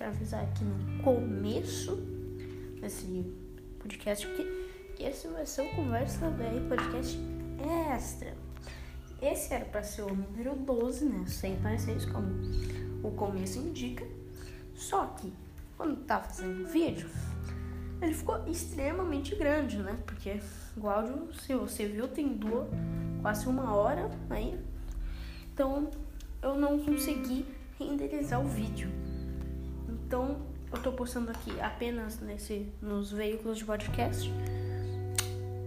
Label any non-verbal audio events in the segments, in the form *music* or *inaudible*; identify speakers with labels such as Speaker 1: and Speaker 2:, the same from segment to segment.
Speaker 1: para avisar aqui no começo desse podcast que, que esse vai ser o Conversa BR Podcast Extra. Esse era para ser o número 12, né? 6 como o começo indica. Só que quando tá fazendo vídeo, ele ficou extremamente grande, né? Porque o áudio, se você viu, tem duas, quase uma hora aí. Então eu não consegui renderizar o vídeo. Então eu tô postando aqui apenas nesse, nos veículos de podcast.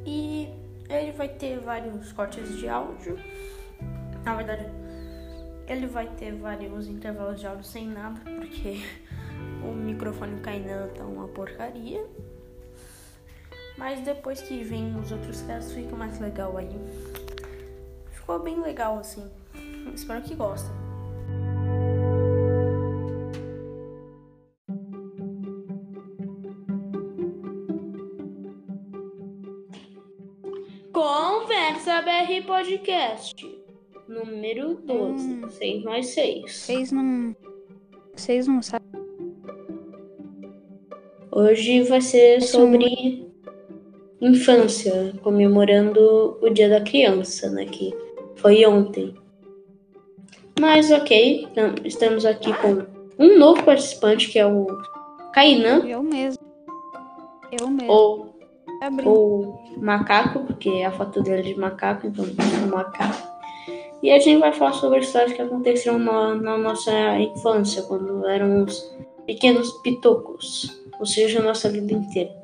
Speaker 1: E ele vai ter vários cortes de áudio. Na verdade, ele vai ter vários intervalos de áudio sem nada, porque *laughs* o microfone Kainan tá uma porcaria. Mas depois que vem os outros casos fica mais legal aí. Ficou bem legal assim. Espero que gostem. Conversa BR Podcast número 12. Hum. 6 mais 6.
Speaker 2: 6 não. 6 não sabe.
Speaker 1: Hoje vai ser sobre infância, comemorando o Dia da Criança, né? Que foi ontem. Mas ok, estamos aqui com um novo participante que é o Kainan.
Speaker 2: Eu mesmo. Eu mesmo.
Speaker 1: Ou, ou macaco, porque a foto dele é de macaco, então é macaco. E a gente vai falar sobre histórias que aconteceram na, na nossa infância, quando éramos pequenos pitocos, ou seja, a nossa vida inteira.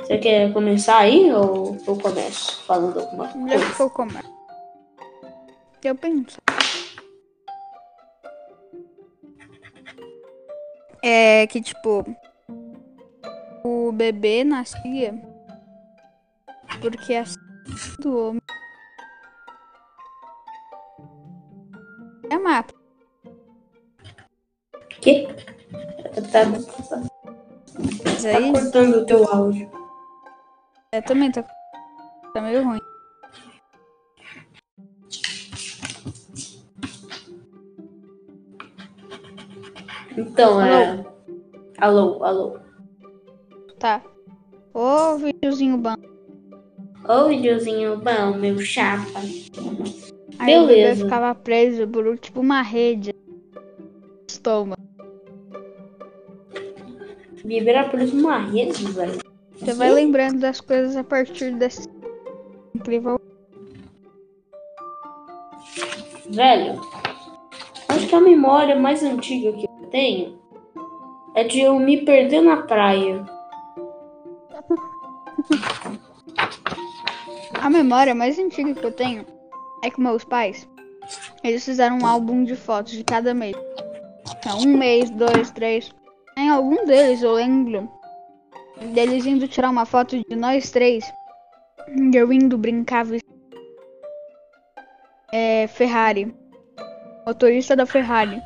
Speaker 1: Você quer começar aí ou eu começo falando alguma coisa?
Speaker 2: Eu começo. Eu penso. É que, tipo, o bebê nascia porque a do homem é mapa.
Speaker 1: Que? Tá, Mas aí... tá cortando o teu áudio.
Speaker 2: É, também tá, tá meio ruim.
Speaker 1: Então, é. Alô, alô.
Speaker 2: Tá. Ô, videozinho bom.
Speaker 1: Ô, videozinho bom, meu chapa.
Speaker 2: Aí Beleza. o ficava preso por tipo uma rede estômago.
Speaker 1: Bebê era preso numa rede, velho.
Speaker 2: Você vai lembrando das coisas a partir desse incrível.
Speaker 1: Velho, acho que a memória mais antiga que eu tenho é de eu me perder na praia.
Speaker 2: A memória mais antiga que eu tenho é que meus pais, eles fizeram um álbum de fotos de cada mês. Então, um mês, dois, três. Em algum deles eu lembro deles indo tirar uma foto de nós três. Eu indo brincar é, Ferrari. Motorista da Ferrari.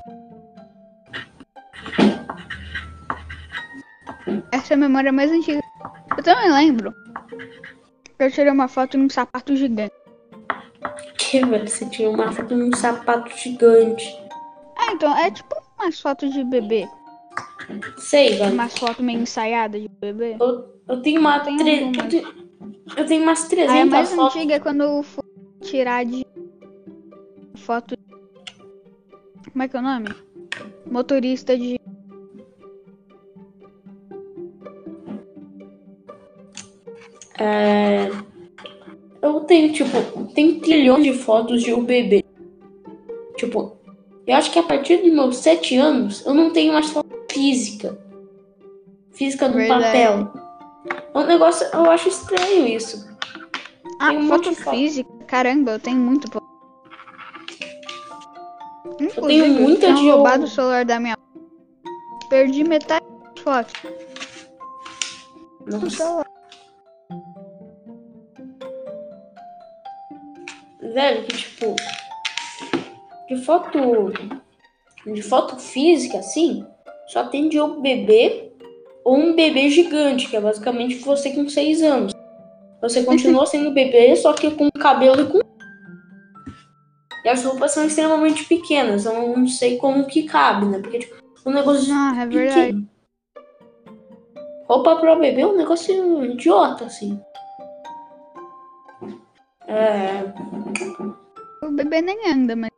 Speaker 2: Essa é a memória mais antiga. Eu também lembro. Eu tirei uma foto num sapato gigante
Speaker 1: que, velho? Você tinha uma foto num sapato gigante.
Speaker 2: Ah, então é tipo umas fotos de bebê.
Speaker 1: Sei, velho.
Speaker 2: Umas fotos meio ensaiadas de bebê.
Speaker 1: Eu, eu tenho uma. Eu tenho, tre... eu, tenho... eu tenho umas 300
Speaker 2: A mais fotos. antiga é quando eu fui tirar de foto. Como é que é o nome? Motorista de.
Speaker 1: É eu tenho, tipo, tem trilhões de fotos de um bebê. Tipo, eu acho que a partir dos meus sete anos, eu não tenho mais foto física. Física no Verdade. papel. É um negócio, eu acho estranho isso.
Speaker 2: Ah, um foto física? Foto. Caramba, eu tenho muito foto.
Speaker 1: eu tenho muita
Speaker 2: eu de roubado o celular da minha Perdi metade das fotos.
Speaker 1: Nossa. Velho, que tipo. De foto. De foto física, assim, só tem de um bebê ou um bebê gigante, que é basicamente você com 6 anos. Você *laughs* continua sendo bebê, só que com cabelo e com. E as roupas são extremamente pequenas, eu não sei como que cabe, né? Porque tipo, um negócio
Speaker 2: Ah, é verdade.
Speaker 1: pequeno. Roupa pra bebê é um negócio idiota, assim. É,
Speaker 2: O bebê nem anda, mas.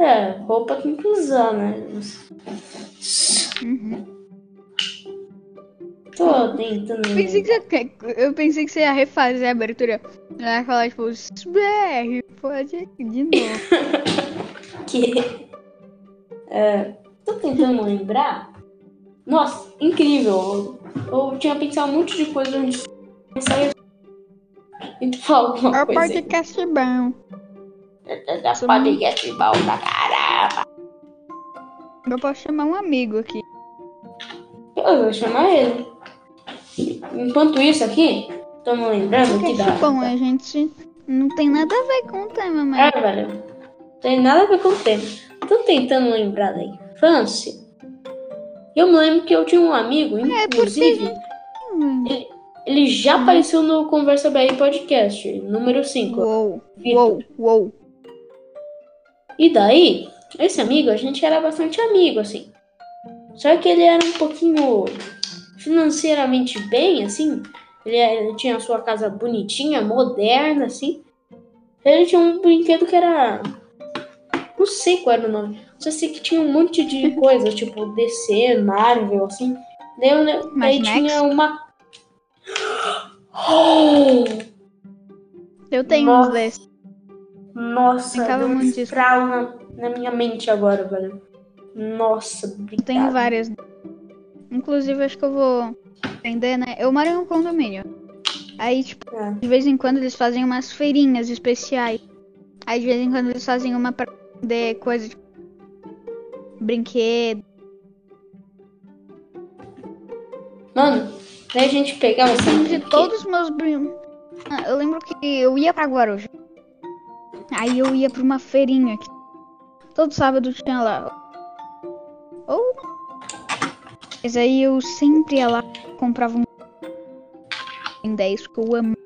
Speaker 1: é, roupa tem que usar, né?
Speaker 2: Uhum.
Speaker 1: Tô tentando.
Speaker 2: Eu pensei, que você, eu pensei que você ia refazer a abertura. Ela ia falar, tipo, BR, pode de novo. *laughs*
Speaker 1: que. É, tô tentando lembrar. Nossa, incrível. Eu, eu tinha pensado um monte de coisa antes de sair. E falar alguma
Speaker 2: O
Speaker 1: coisa. aí.
Speaker 2: podcast bom.
Speaker 1: Da podcast bom pra caramba.
Speaker 2: Eu posso chamar um amigo aqui.
Speaker 1: Eu vou chamar ele. Enquanto isso aqui, me lembrando que dá.
Speaker 2: bom, a gente não tem nada a ver com o tema, mas.
Speaker 1: É, velho. Tem nada a ver com o tema. Tô tentando lembrar da infância. Eu me lembro que eu tinha um amigo,
Speaker 2: É,
Speaker 1: inclusive,
Speaker 2: Hum,
Speaker 1: ele já apareceu no Conversa BR Podcast, número 5.
Speaker 2: Uou,
Speaker 1: Vitor.
Speaker 2: uou, uou.
Speaker 1: E daí, esse amigo, a gente era bastante amigo, assim. Só que ele era um pouquinho financeiramente bem, assim. Ele, ele tinha a sua casa bonitinha, moderna, assim. Ele tinha um brinquedo que era. Não sei qual era o nome. Só sei que tinha um monte de *laughs* coisa, tipo DC, Marvel, assim. Daí, daí tinha uma. Oh!
Speaker 2: Eu tenho
Speaker 1: Nossa.
Speaker 2: uns desses.
Speaker 1: Nossa,
Speaker 2: Brincava
Speaker 1: deu um estralo na, minha mente agora, velho. Nossa, obrigado.
Speaker 2: Eu tenho várias. Inclusive, acho que eu vou vender, né? Eu moro em um condomínio. Aí, tipo,
Speaker 1: É.
Speaker 2: de vez em quando eles fazem umas feirinhas especiais. Aí, de vez em quando eles fazem uma pra vender coisa tipo. Brinquedo.
Speaker 1: Mano, daí a gente pegava
Speaker 2: De todos os meus brin... Ah, Eu lembro que eu ia pra Guarujá. Aí eu ia pra uma feirinha aqui. Todo sábado tinha lá. Ou. Mas aí eu sempre ia lá comprava um. Em 10, porque eu amo.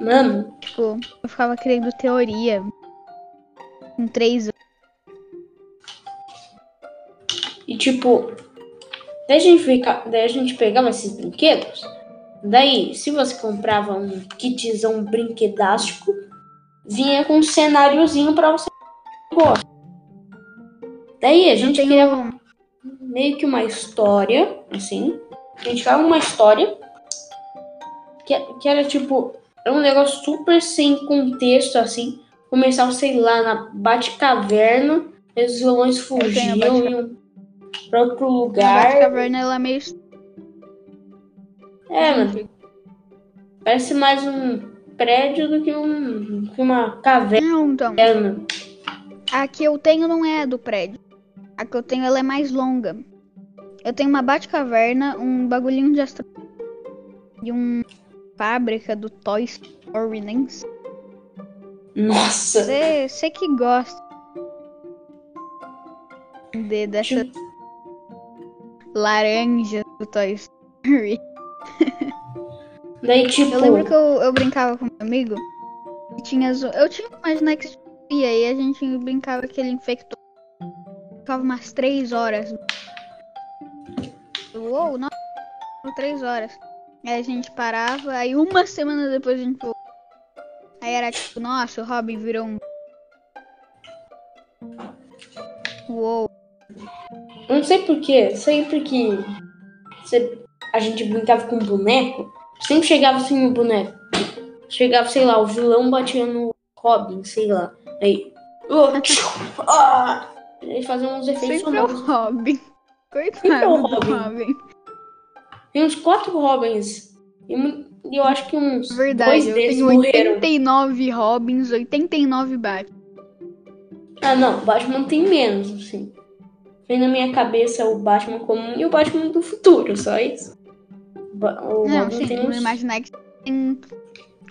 Speaker 1: Mano,
Speaker 2: Tipo, eu ficava querendo teoria. Com 3 anos.
Speaker 1: E tipo, daí a gente, fica, daí a gente pegava esses brinquedos. Daí, se você comprava um kitzão brinquedástico, vinha com um cenáriozinho pra você gosta. Daí a gente criava meio que uma história, assim. A gente criava uma história que, que era tipo, era um negócio super sem contexto, assim. Começava, sei lá, na Batcaverna, os vilões fugiam, pra outro
Speaker 2: A
Speaker 1: lugar.
Speaker 2: caverna ela é meio.
Speaker 1: É, mano, parece mais um prédio do que, um, que uma caverna.
Speaker 2: Não, então. A que eu tenho não é a do prédio. A que eu tenho ela é mais longa. Eu tenho uma Batcaverna, um bagulhinho de astro... E um fábrica do Toy Story, nem sei.
Speaker 1: Nossa,
Speaker 2: Você que gosta de, dessa laranja do Toy Story. *laughs*
Speaker 1: daí tipo.
Speaker 2: Eu lembro que eu, eu brincava com meu amigo. E tinha Eu tinha uma Next e aí a gente brincava que ele infectou. Ficava umas três horas. Uou, nossa, três horas. Aí a gente parava, aí uma semana depois a gente voltou. Aí era tipo, nossa, o Robin virou um. Uou.
Speaker 1: Eu não sei porquê, sempre que a gente brincava com boneco, sempre chegava assim no boneco. Chegava, sei lá, o vilão batia no Robin, sei lá. Aí. Ah! Ele fazia uns efeitos
Speaker 2: Sempre é o
Speaker 1: sonoros.
Speaker 2: Robin.
Speaker 1: Sempre é
Speaker 2: Coitado
Speaker 1: o Robin.
Speaker 2: Robin.
Speaker 1: Tem uns quatro Robins. E eu acho que uns
Speaker 2: Verdade,
Speaker 1: dois
Speaker 2: eu
Speaker 1: deles
Speaker 2: tenho
Speaker 1: morreram.
Speaker 2: 89 Robins, 89 Batman.
Speaker 1: Ah, não, Batman tem menos, assim. Vem na minha cabeça o Batman comum e o Batman do futuro, só isso. Ba- O
Speaker 2: Não,
Speaker 1: Robin
Speaker 2: sim,
Speaker 1: tem uns...
Speaker 2: imaginar que tem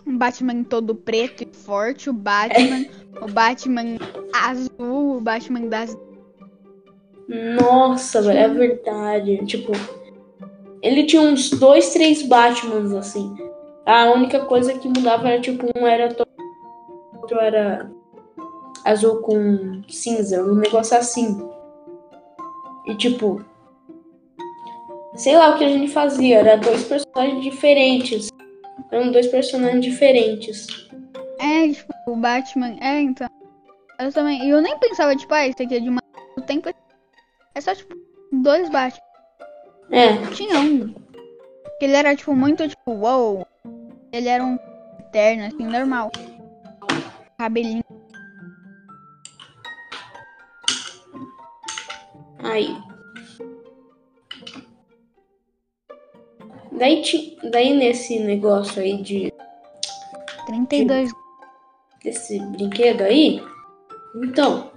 Speaker 2: um Batman todo preto e forte, o Batman, *laughs* o Batman azul, o Batman das.
Speaker 1: Nossa, velho, é verdade. Tipo, ele tinha uns dois, três Batmans, assim. A única coisa que mudava era, tipo, um era to- outro era azul com cinza, um negócio assim. E tipo, sei lá o que a gente fazia, era dois personagens diferentes. Eram dois personagens diferentes.
Speaker 2: É, tipo, o Batman. É, então. Eu também. E eu nem pensava, tipo, ah, isso aqui é de uma. O tempo é só, tipo, dois Batman.
Speaker 1: É,
Speaker 2: Tinha um. Que ele era, tipo, muito, tipo, uou. Ele era um eterno, assim, normal. Cabelinho.
Speaker 1: Aí. Daí, daí nesse negócio aí de
Speaker 2: 32.
Speaker 1: desse brinquedo aí, então,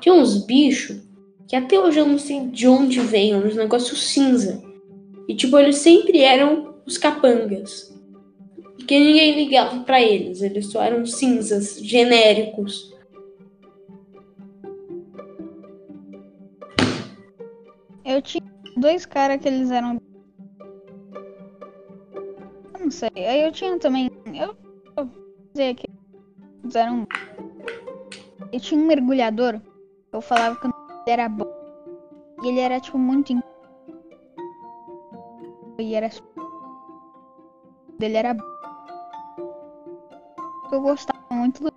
Speaker 1: tinha uns bichos que até hoje eu não sei de onde vêm, uns negócios cinza. E tipo, eles sempre eram os capangas. Porque ninguém ligava pra eles, eles só eram cinzas genéricos.
Speaker 2: Eu tinha dois caras que eles eram. Eu não sei. Aí eu tinha também. Eu vou dizer aqui. Eles eram. Eu tinha um mergulhador. Eu falava que dele era bom. E ele era tipo muito. E era. Dele era. Eu gostava muito do.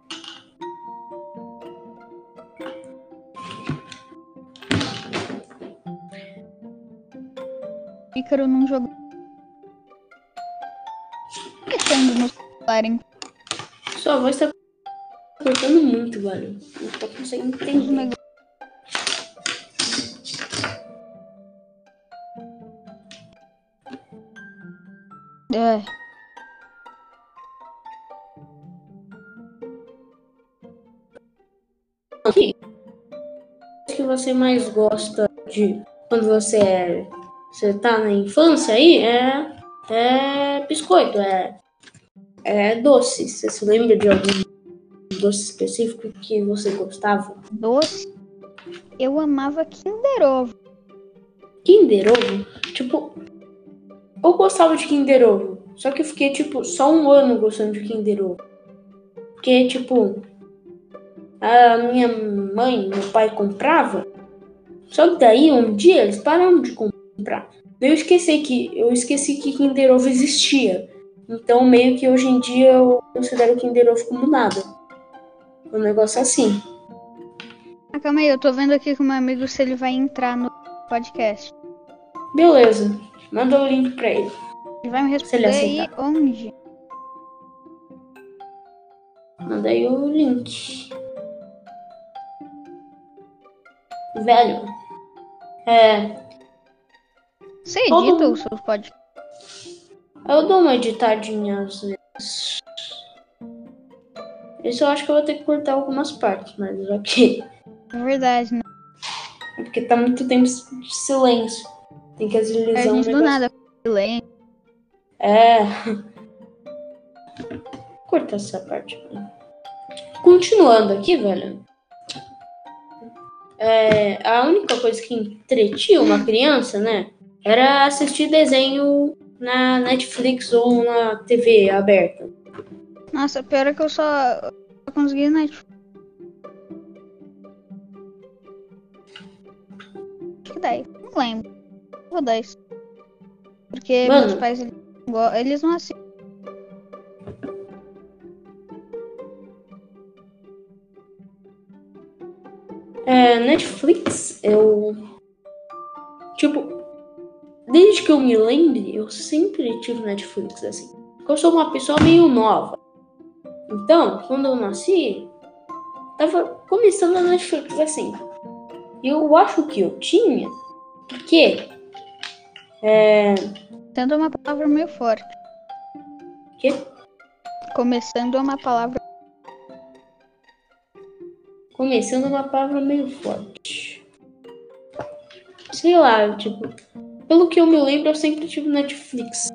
Speaker 2: Ícaro não jogou. Mexendo no celular, hein?
Speaker 1: Sua voz tá cortando muito, velho. Não tô conseguindo entender.
Speaker 2: É.
Speaker 1: que que você mais gosta de quando você é você tá na infância aí é é biscoito, é é doce. Você se lembra de algum doce específico que você gostava?
Speaker 2: Doce. Eu amava Kinder Ovo.
Speaker 1: Kinder Ovo? Tipo, eu gostava de Kinder Ovo, só que eu fiquei tipo só um ano gostando de Kinder Ovo. Porque tipo a minha mãe meu pai comprava, só que daí um dia eles pararam de comprar. Daí eu esqueci que eu esqueci que Kinder Ovo existia. Então meio que hoje em dia eu considero Kinder Ovo como nada. Um negócio assim.
Speaker 2: Ah, calma aí, eu tô vendo aqui com meu amigo se ele vai entrar no podcast.
Speaker 1: Beleza. Manda o link pra ele.
Speaker 2: Ele vai me
Speaker 1: Se ele
Speaker 2: responder aí onde?
Speaker 1: Manda aí o link. Velho. É.
Speaker 2: Você
Speaker 1: Todo
Speaker 2: edita
Speaker 1: mundo-
Speaker 2: os seus podcasts?
Speaker 1: Eu dou uma editadinha às vezes. Isso eu acho que eu vou ter que cortar algumas partes, mas ok.
Speaker 2: É verdade, né?
Speaker 1: É porque tá muito tempo de silêncio. Tem que
Speaker 2: A
Speaker 1: agilizar um
Speaker 2: gente do nada. Silêncio.
Speaker 1: É. Vou cortar essa parte. Continuando aqui, velho. É, a única coisa que entretinha uma criança, né? Era assistir desenho na Netflix ou na TV aberta.
Speaker 2: Nossa, pior é que eu só, só consegui Netflix. Acho que 10. Não lembro. Vou 10. Porque
Speaker 1: Mano.
Speaker 2: meus pais eles, não go- eles não assistem.
Speaker 1: É, Netflix, eu. Tipo, desde que eu me lembre, eu sempre tive Netflix assim. Porque eu sou uma pessoa meio nova. Então, quando eu nasci, tava começando a Netflix assim. Eu acho que eu tinha, porque. É.
Speaker 2: Tanto é uma palavra meio forte.
Speaker 1: Que?
Speaker 2: Começando é uma palavra.
Speaker 1: Começando uma palavra meio forte. Sei lá, tipo. Pelo que eu me lembro, eu sempre tive Netflix.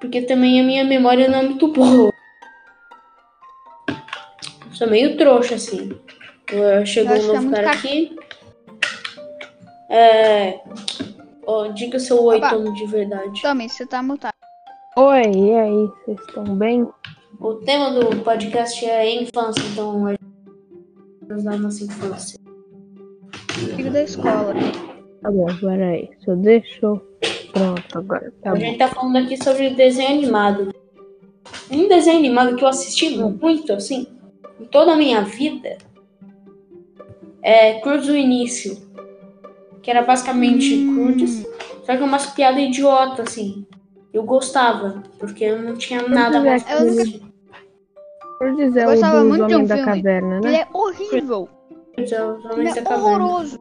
Speaker 1: Porque também a minha memória não é muito boa. Sou meio trouxa, assim. Eu- Chegou um
Speaker 2: é
Speaker 1: novo cara
Speaker 2: ca-
Speaker 1: aqui. É. Ó, diga seu oi. Tomo, de verdade.
Speaker 2: Tommy, você tá mutado.
Speaker 3: Oi, e aí, vocês estão bem?
Speaker 1: O tema do podcast é infância, então a da nossa infância.
Speaker 2: Amigo da escola.
Speaker 3: Tá bom, peraí. Só deixa eu. Pronto, agora tá
Speaker 1: a
Speaker 3: bom.
Speaker 1: gente tá falando aqui sobre desenho animado. Um desenho animado que eu assisti muito, assim, em toda a minha vida, é Cruz do Início. Que era basicamente
Speaker 2: Hum.
Speaker 1: Cruz, só que umas piadas idiota, assim. Eu gostava, porque eu não tinha nada mais pra
Speaker 2: Eu nunca-
Speaker 3: dizer
Speaker 2: Eu
Speaker 3: o
Speaker 2: gostava
Speaker 3: dos
Speaker 2: um
Speaker 3: Homens da
Speaker 2: filme.
Speaker 3: Caverna,
Speaker 2: Ele
Speaker 3: né?
Speaker 2: é horrível.
Speaker 1: Os
Speaker 2: Ele
Speaker 1: Homens da
Speaker 2: é
Speaker 1: Caverna.
Speaker 2: horroroso.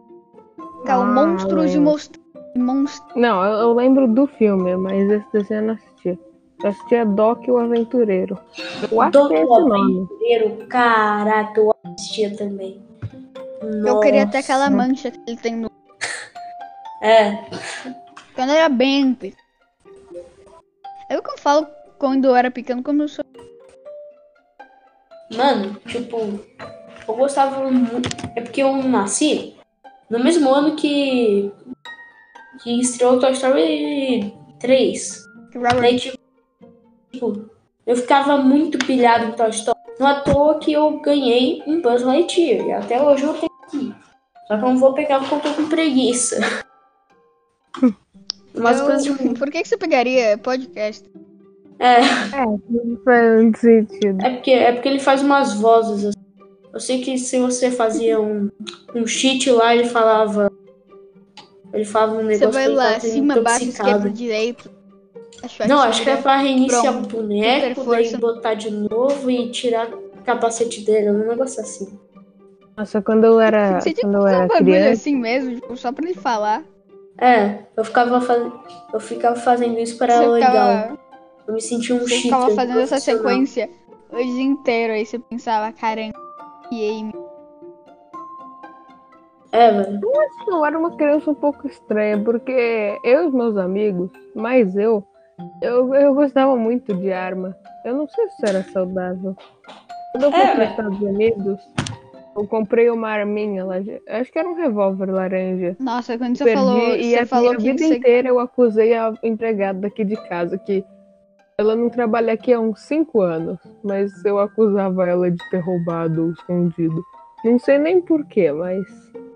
Speaker 2: Cara,
Speaker 3: Ah,
Speaker 2: monstros e
Speaker 3: lembro.
Speaker 2: monstros. Monstros.
Speaker 3: Não, eu, eu lembro do filme, mas esse desenho eu não assisti. Eu assistia Doc o Aventureiro. Eu acho
Speaker 1: Doc
Speaker 3: que é
Speaker 1: o
Speaker 3: esse nome.
Speaker 1: Aventureiro, caraca, eu assistia também.
Speaker 2: Eu queria ter
Speaker 1: Nossa.
Speaker 2: aquela mancha que ele tem no. *laughs*
Speaker 1: É,
Speaker 2: Quando eu era bem. É o que eu falo quando eu era pequeno, como eu sou.
Speaker 1: Mano, tipo, eu gostava muito. É porque eu nasci no mesmo ano que. que estreou Toy Story 3.
Speaker 2: que Robert
Speaker 1: Daí, tipo, tipo, eu ficava muito pilhado em Toy Story. Não à toa que eu ganhei um Buzz Lightyear. E até hoje eu tenho aqui. Só que eu não vou pegar porque eu tô com preguiça. *laughs* Umas
Speaker 2: eu-
Speaker 1: coisas de.
Speaker 2: Por que, que você pegaria podcast?
Speaker 1: É.
Speaker 3: É, não faz muito sentido.
Speaker 1: É porque, é porque ele faz umas vozes. assim. Eu sei que se você fazia um, um cheat lá, ele falava. Ele falava um
Speaker 2: Você
Speaker 1: negócio
Speaker 2: vai
Speaker 1: que ele
Speaker 2: lá, cima, baixo, esquerda, direito. Acho
Speaker 1: Não, acho que é pra reiniciar
Speaker 2: Pronto.
Speaker 1: o boneco,
Speaker 2: força.
Speaker 1: botar de novo e tirar o capacete dele. Um negócio assim.
Speaker 3: Nossa, quando eu era,
Speaker 2: Você tinha
Speaker 3: quando
Speaker 2: que
Speaker 3: eu
Speaker 2: um
Speaker 3: era
Speaker 2: bagulho
Speaker 3: criança,
Speaker 2: assim mesmo, tipo, só pra ele falar.
Speaker 1: É, eu ficava, faz... eu ficava fazendo isso para
Speaker 2: Você
Speaker 1: legal.
Speaker 2: ficava,
Speaker 1: Eu me sentia um
Speaker 2: você
Speaker 1: cheater.
Speaker 2: ficava fazendo essa sequência o dia inteiro. Aí você pensava, caramba, que aim.
Speaker 1: É,
Speaker 3: eu era uma criança um pouco estranha, porque eu e os meus amigos, mais eu, eu, eu gostava muito de arma. Eu não sei se era saudável. Quando eu fui
Speaker 1: É,
Speaker 3: para os
Speaker 1: mas-
Speaker 3: Estados Unidos, eu comprei uma arminha lá. Acho que era um revólver laranja.
Speaker 2: Nossa, quando você
Speaker 3: Perdi
Speaker 2: falou,
Speaker 3: e
Speaker 2: você
Speaker 3: a
Speaker 2: falou
Speaker 3: minha
Speaker 2: que
Speaker 3: vida
Speaker 2: você
Speaker 3: inteira eu acusei a empregada daqui de casa que ela não trabalha aqui há uns 5 anos, mas eu acusava ela de ter roubado ou escondido. Não sei nem porquê, mas.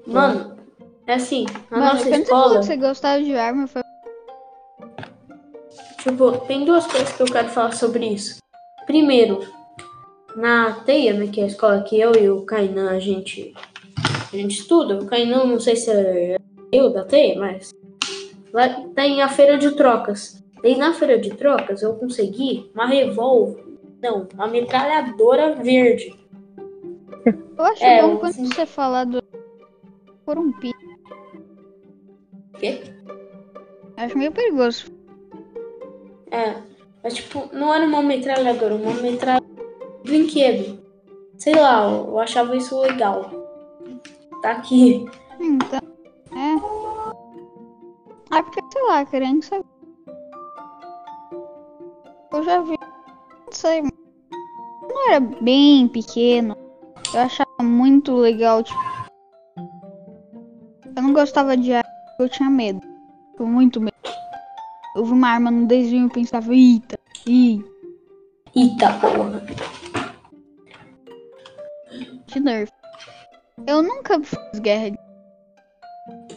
Speaker 1: Mano, é assim, na
Speaker 2: Mano,
Speaker 1: nossa escola,
Speaker 2: que você gostava de arma, foi
Speaker 1: tipo, tem duas coisas que eu quero falar sobre isso. Primeiro, na Teia, né, que é a escola que eu e o Kainan a gente, a gente estuda. O Kainan, não sei se é eu da Teia, mas lá tem a feira de trocas. E na feira de trocas eu consegui uma revólver, não, uma metralhadora verde.
Speaker 2: Eu acho
Speaker 1: É,
Speaker 2: bom quando você falar do. Por um pi.
Speaker 1: Quê?
Speaker 2: Acho meio perigoso.
Speaker 1: É, mas tipo, não era uma metralhadora, uma metralhadora brinquedo. Sei lá, eu achava isso legal. Tá aqui.
Speaker 2: Então. É. É porque, sei lá, criança. Eu já vi. Não sei. Não era bem pequeno. Eu achava muito legal, tipo. Eu não gostava de arma, eu tinha medo. Tipo, muito medo. Eu vi uma arma no desenho e pensava, eita, ih,
Speaker 1: Eita porra.
Speaker 2: de nerf. Eu nunca fiz guerra de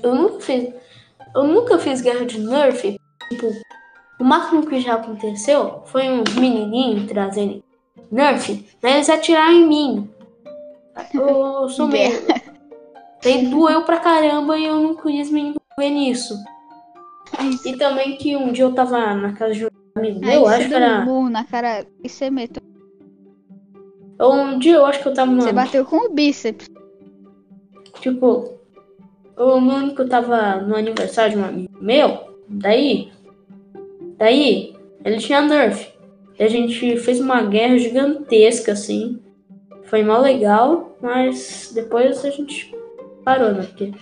Speaker 1: Eu nunca fiz. Eu nunca fiz guerra de Nerf. Tipo, o máximo que já aconteceu foi uns menininhos trazendo Nerf, né? Eles atiraram em mim. Eu *laughs* sou meio. Daí doeu pra caramba e eu não quis me envolver nisso. E também que um dia eu tava na casa de um amigo meu, acho que
Speaker 2: um
Speaker 1: era.
Speaker 2: burro na cara e você meteu.
Speaker 1: Um dia eu acho que eu tava.
Speaker 2: Você bateu com o bíceps.
Speaker 1: Tipo, o ano que eu tava no aniversário de um amigo meu, daí, daí, ele tinha Nerf. E a gente fez uma guerra gigantesca, assim. Foi mal legal, mas depois a gente parou, né? Porque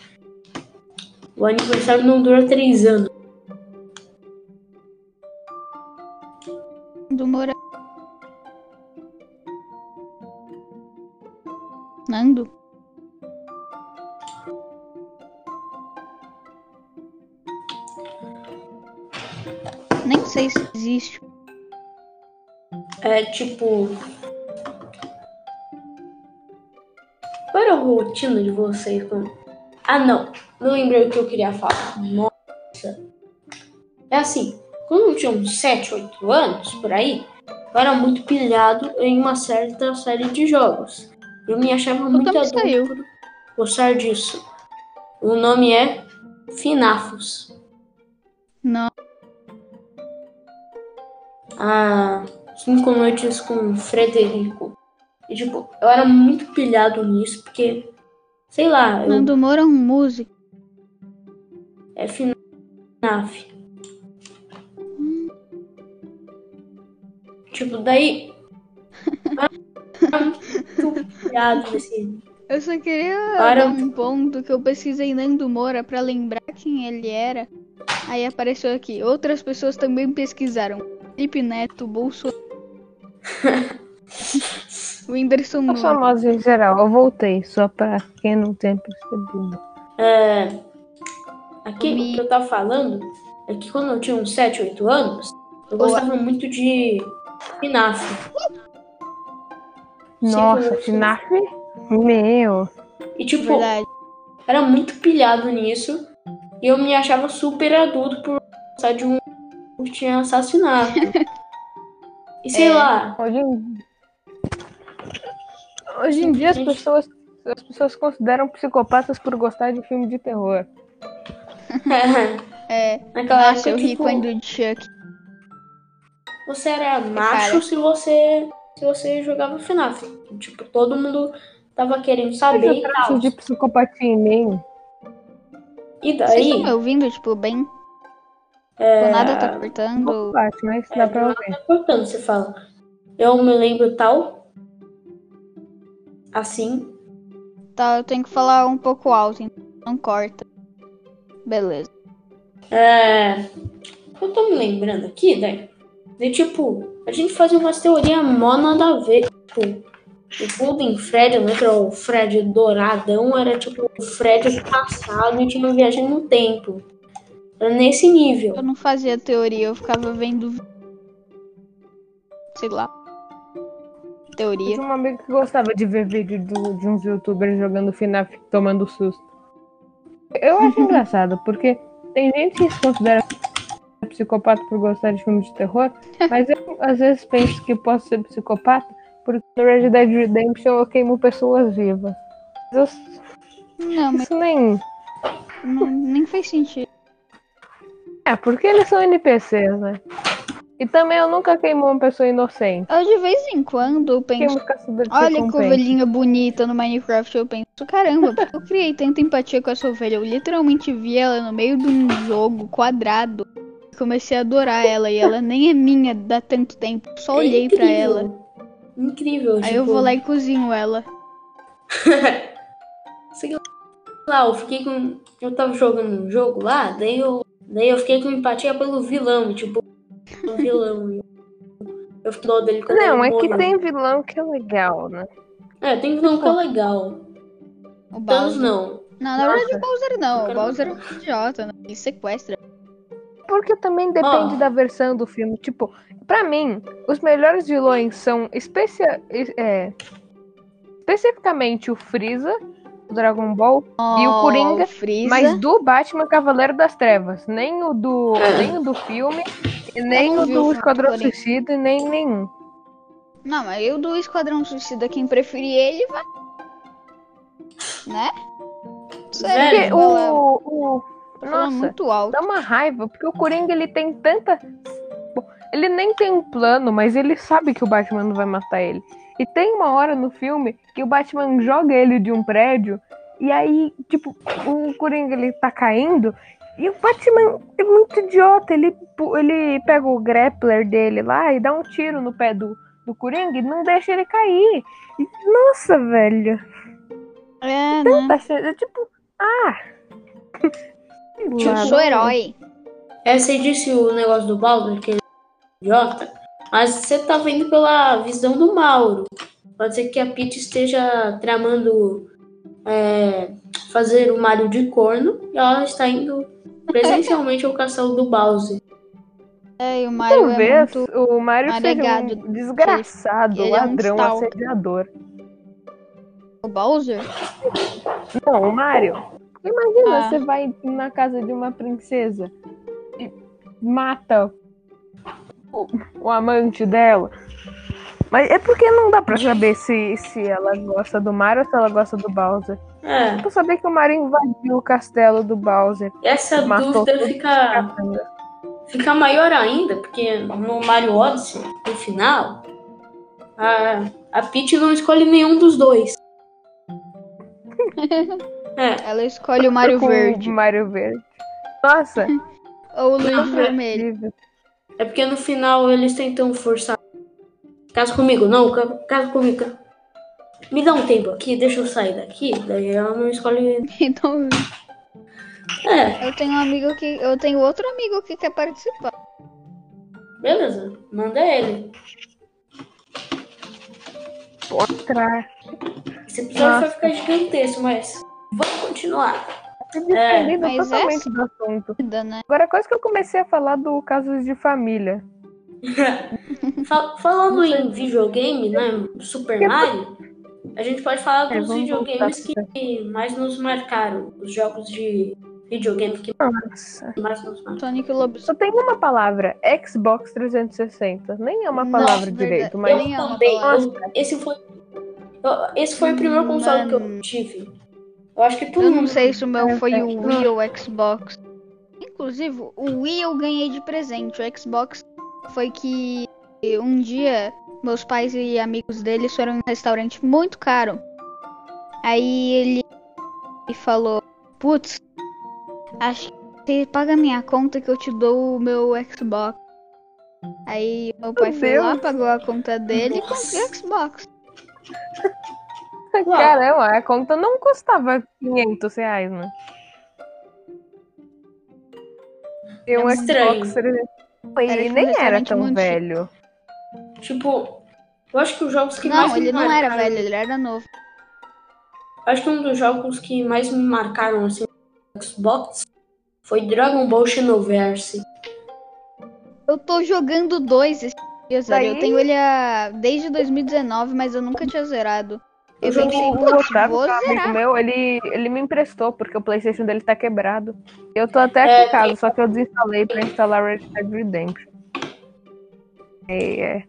Speaker 1: o aniversário não dura três anos.
Speaker 2: Do Moura. Nando? Se existe.
Speaker 1: É tipo. Qual era rotina de vocês? quando- Ah, não. Não lembrei o que eu queria falar. Nossa. É assim, quando eu tinha uns 7, 8 anos, por aí, eu era muito pilhado em uma certa série de jogos. Eu me achava muito
Speaker 2: também
Speaker 1: adulto
Speaker 2: saiu.
Speaker 1: por gostar disso. O nome é Finafos.
Speaker 2: Não.
Speaker 1: A Cinco Noites com Frederico. E, tipo, eu era muito pilhado nisso, porque, sei lá, eu,
Speaker 2: Nando Moura é um músico.
Speaker 1: é FNAF. Tipo, daí. eu muito pilhado nesse.
Speaker 2: Eu só queria
Speaker 1: Para-
Speaker 2: dar um ponto que eu pesquisei Nando Moura pra lembrar quem ele era. Aí apareceu aqui. Outras pessoas também pesquisaram. Felipe Neto, Bolsonaro. Whindersson Nunes.
Speaker 3: famosos em geral, eu voltei, só pra quem não tem percebido.
Speaker 1: É, aqui,
Speaker 2: Me-
Speaker 1: o que eu tava falando é que quando eu tinha uns 7, 8 anos, eu gostava muito de FNAF.
Speaker 3: Nossa, FNAF? Meu.
Speaker 1: E, tipo,
Speaker 2: Verdade.
Speaker 1: era muito pilhado nisso. E eu me achava super adulto por gostar de um que tinha assassinato. *laughs* E sei
Speaker 2: É.
Speaker 1: lá.
Speaker 3: Hoje em, Hoje em dia as pessoas, as pessoas consideram psicopatas por gostar de filme de terror. *laughs*
Speaker 2: É.
Speaker 1: Naquela
Speaker 2: Nossa,
Speaker 1: época,
Speaker 2: eu ri
Speaker 1: tipo,
Speaker 2: quando o Chuck.
Speaker 1: você era macho
Speaker 2: Cara.
Speaker 1: se você se você jogava FNAF. Tipo, todo mundo tava querendo saber e
Speaker 3: eu
Speaker 1: tal.
Speaker 3: traço de psicopatia em mim.
Speaker 1: E
Speaker 2: Vocês
Speaker 1: daí,
Speaker 2: estão me ouvindo, tipo, bem?
Speaker 1: É,
Speaker 2: Tipo, nada tá cortando.
Speaker 3: Bate, mas
Speaker 1: é,
Speaker 3: dá pra
Speaker 1: não
Speaker 3: ouvir.
Speaker 1: tá cortando, você fala. Eu me lembro tal. Assim.
Speaker 2: Tá, eu tenho que falar um pouco alto, então não corta. Beleza.
Speaker 1: É, eu tô me lembrando aqui, daí. De tipo, a gente fazia umas teorias mó nada a ver. Tipo, o Golden Fred, lembra o Fred douradão? Era tipo o Fred passado e tinha uma viagem no tempo. Nesse nível.
Speaker 2: Eu não fazia teoria, eu ficava vendo. Sei lá.
Speaker 3: Eu
Speaker 2: Teoria.
Speaker 3: tinha um amigo que gostava de ver vídeo do- de uns youtubers jogando FNAF tomando susto. Eu acho *laughs* engraçado, porque tem gente que se considera psicopata por gostar de filmes de terror, *laughs* mas eu às vezes penso que posso ser psicopata porque no Red Dead Redemption eu queimo pessoas vivas. Eu-
Speaker 2: Não, mas
Speaker 3: isso nem.
Speaker 2: não, nem faz sentido.
Speaker 3: É, porque eles são NPCs, né? E também eu nunca queimo uma pessoa inocente.
Speaker 2: Eu de vez em quando eu penso. Olha que ovelhinha bonita no Minecraft. Eu penso, caramba, porque eu criei tanta empatia com essa ovelha. Eu literalmente vi ela no meio de um jogo quadrado. Comecei a adorar ela e ela nem é minha dá tanto tempo. Só
Speaker 1: É
Speaker 2: olhei pra
Speaker 1: incrível.
Speaker 2: ela.
Speaker 1: Incrível.
Speaker 2: Aí
Speaker 1: tipo,
Speaker 2: eu vou lá e cozinho ela. *laughs*
Speaker 1: Sei lá, eu fiquei com. Eu tava jogando um jogo lá, daí eu. Daí eu fiquei com empatia pelo vilão, tipo, o vilão. Eu fiquei dó dele quando
Speaker 3: Não, é que tem vilão que é legal, né?
Speaker 1: É, tem vilão que é legal.
Speaker 2: O Bowser.
Speaker 1: não.
Speaker 2: Não, na verdade o Bowser não. O Bowser é um idiota, né? Ele sequestra.
Speaker 3: Porque também depende
Speaker 1: Ó.
Speaker 3: da versão do filme. Tipo, pra mim, os melhores vilões são especia é, especificamente o Freeza, o Dragon Ball, E o Coringa,
Speaker 2: Oh, Freeza.
Speaker 3: mas do Batman Cavaleiro das Trevas. Nem o do, nem o do filme, nem o
Speaker 2: o
Speaker 3: do
Speaker 2: do
Speaker 3: Esquadrão
Speaker 2: Coringa.
Speaker 3: Suicida, e nem nenhum.
Speaker 2: Não, mas eu do Esquadrão Suicida, quem preferir ele, vai. Né? Sério,
Speaker 3: O, o, nossa,
Speaker 2: muito alto.
Speaker 3: dá uma raiva, porque o Coringa ele tem tanta. Ele nem tem um plano, mas ele sabe que o Batman não vai matar ele. E tem uma hora no filme que o Batman joga ele de um prédio, e aí, tipo, o Coringa ele tá caindo, e o Batman é muito idiota. Ele, ele pega o grappler dele lá e dá um tiro no pé do, do Coringa e não deixa ele cair. E, nossa, velho.
Speaker 2: É, né?
Speaker 3: Tá sendo, tipo, ah.
Speaker 1: Tipo,
Speaker 2: sou herói.
Speaker 1: É, você disse o negócio do Baldur, que ele é idiota, mas você tá vendo pela visão do Mauro. Pode ser que a Peach esteja tramando é, fazer o Mario de corno e ela está indo presencialmente ao castelo do Bowser.
Speaker 2: É, e o Mario é
Speaker 3: Talvez
Speaker 2: muito.
Speaker 3: o Mario seja um desgraçado,
Speaker 2: Ele é um
Speaker 3: ladrão, assediador.
Speaker 2: O O Bowser?
Speaker 3: Não, o Mario. Imagina,
Speaker 2: Ah.
Speaker 3: você vai na casa de uma princesa e mata o, o amante dela. Mas é porque não dá pra saber se, se ela gosta do Mario ou se ela gosta do Bowser.
Speaker 1: É,
Speaker 3: Dá pra saber que o Mario invadiu o castelo do Bowser.
Speaker 1: essa dúvida fica, fica maior ainda, porque no Mario Odyssey, no final, a, a Peach não escolhe nenhum dos dois. *laughs* É,
Speaker 2: Ela escolhe o Mario *laughs* Verde
Speaker 3: O Mario Verde. Nossa, *laughs*
Speaker 2: ou o Luigi Vermelho.
Speaker 1: É porque no final eles tentam forçar. Casa comigo, não, ca- casa comigo. Me dá um tempo aqui, deixa eu sair daqui. Daí ela não escolhe. *laughs*
Speaker 2: Então,
Speaker 1: É,
Speaker 2: eu tenho um amigo que. Eu tenho outro amigo que quer participar.
Speaker 1: beleza, manda ele.
Speaker 3: Outra.
Speaker 1: Esse episódio vai
Speaker 3: Nossa.
Speaker 1: ficar gigantesco, mas vamos continuar.
Speaker 3: Desprendido
Speaker 2: mas
Speaker 3: totalmente do assunto.
Speaker 2: Vida, né?
Speaker 3: Agora, quase que eu comecei a falar do casos de família. *laughs*
Speaker 1: Fa- falando em videogame, né? Super Mario, a gente pode falar
Speaker 3: É,
Speaker 1: dos videogames
Speaker 3: voltar
Speaker 1: que mais nos marcaram. Os jogos de videogame que
Speaker 3: Nossa.
Speaker 1: mais nos marcaram.
Speaker 2: Sonic.
Speaker 3: Só tem uma palavra, Xbox 360. Nem é uma
Speaker 2: Não,
Speaker 3: palavra
Speaker 2: verdade.
Speaker 3: direito,
Speaker 2: Eu
Speaker 3: mas
Speaker 2: é uma
Speaker 1: também. eu- esse foi. eu- esse foi o primeiro console que eu
Speaker 2: Mano.
Speaker 1: tive. Eu acho que todo
Speaker 2: Eu não sei se o meu foi o. Wii ou o Xbox. Inclusive, o Wii eu ganhei de presente. O Xbox foi que um dia meus pais e amigos deles foram em um restaurante muito caro. Aí ele me falou: Putz, acho que você paga minha conta que eu te dou o meu Xbox. Aí meu pai foi lá,
Speaker 3: Deus.
Speaker 2: pagou a conta dele e
Speaker 1: Nossa.
Speaker 2: comprei o Xbox.
Speaker 1: Uau.
Speaker 3: caramba, a conta não custava 500 reais, né? E
Speaker 1: É
Speaker 3: um
Speaker 1: estranho.
Speaker 3: Xbox 360. Pô,
Speaker 2: Era
Speaker 3: Ele
Speaker 2: tipo
Speaker 3: nem era tão
Speaker 2: muito
Speaker 3: velho.
Speaker 1: Tipo, eu acho que os jogos que mais
Speaker 2: Não, ele não era velho, ele era novo.
Speaker 1: Acho que um dos jogos que mais me marcaram assim no Xbox foi Dragon Ball Xenoverse.
Speaker 2: Eu tô jogando dois esses dias, velho. Eu tenho ele há... desde 2019, mas eu nunca tinha zerado. Eu
Speaker 1: Eu joguei
Speaker 2: pensei,
Speaker 3: O Otávio, é um amigo meu, ele, ele me emprestou, porque o Playstation dele tá quebrado. Eu tô até aqui
Speaker 1: É,
Speaker 3: em casa, só que eu desinstalei pra instalar Red Dead Redemption. É, é.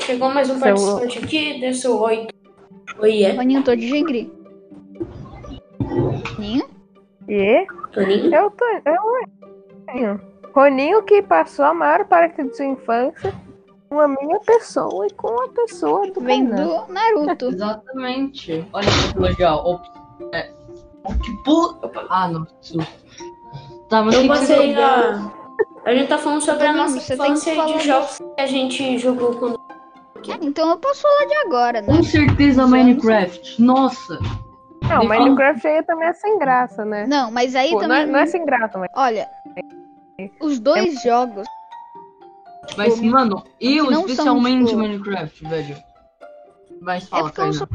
Speaker 1: Chegou mais um
Speaker 3: Seu-
Speaker 1: participante aqui, desceu oito. Oi, é?
Speaker 2: Toninho, tô de gengri. Toninho?
Speaker 3: E
Speaker 1: Toninho?
Speaker 3: eu tô. Eu, Roninho. Roninho que passou a maior parte de sua infância com a minha pessoa e com a pessoa do
Speaker 2: Vem do Naruto. *laughs*
Speaker 4: Exatamente. Olha que legal. Ops. É. Que puta. Ah, não. Tá, mas o
Speaker 1: Eu
Speaker 4: que, que
Speaker 1: passei a. A gente tá falando sobre a nossa
Speaker 2: você tem que
Speaker 1: infância e
Speaker 2: falar
Speaker 1: de jogos que a gente jogou quando.
Speaker 2: Ah, então eu posso falar de agora, né?
Speaker 4: Com certeza. Minecraft. Nossa.
Speaker 3: Não,
Speaker 4: fala-
Speaker 3: Minecraft aí também é sem graça, né?
Speaker 2: Não, mas aí
Speaker 3: Pô, não,
Speaker 2: também.
Speaker 3: é, não é sem graça, mas.
Speaker 2: Olha, os dois jogos.
Speaker 4: Mas, mano, eu
Speaker 2: não são,
Speaker 4: especialmente
Speaker 2: tipo-
Speaker 4: Minecraft, velho. Mas
Speaker 2: É
Speaker 4: fala,
Speaker 2: porque eu só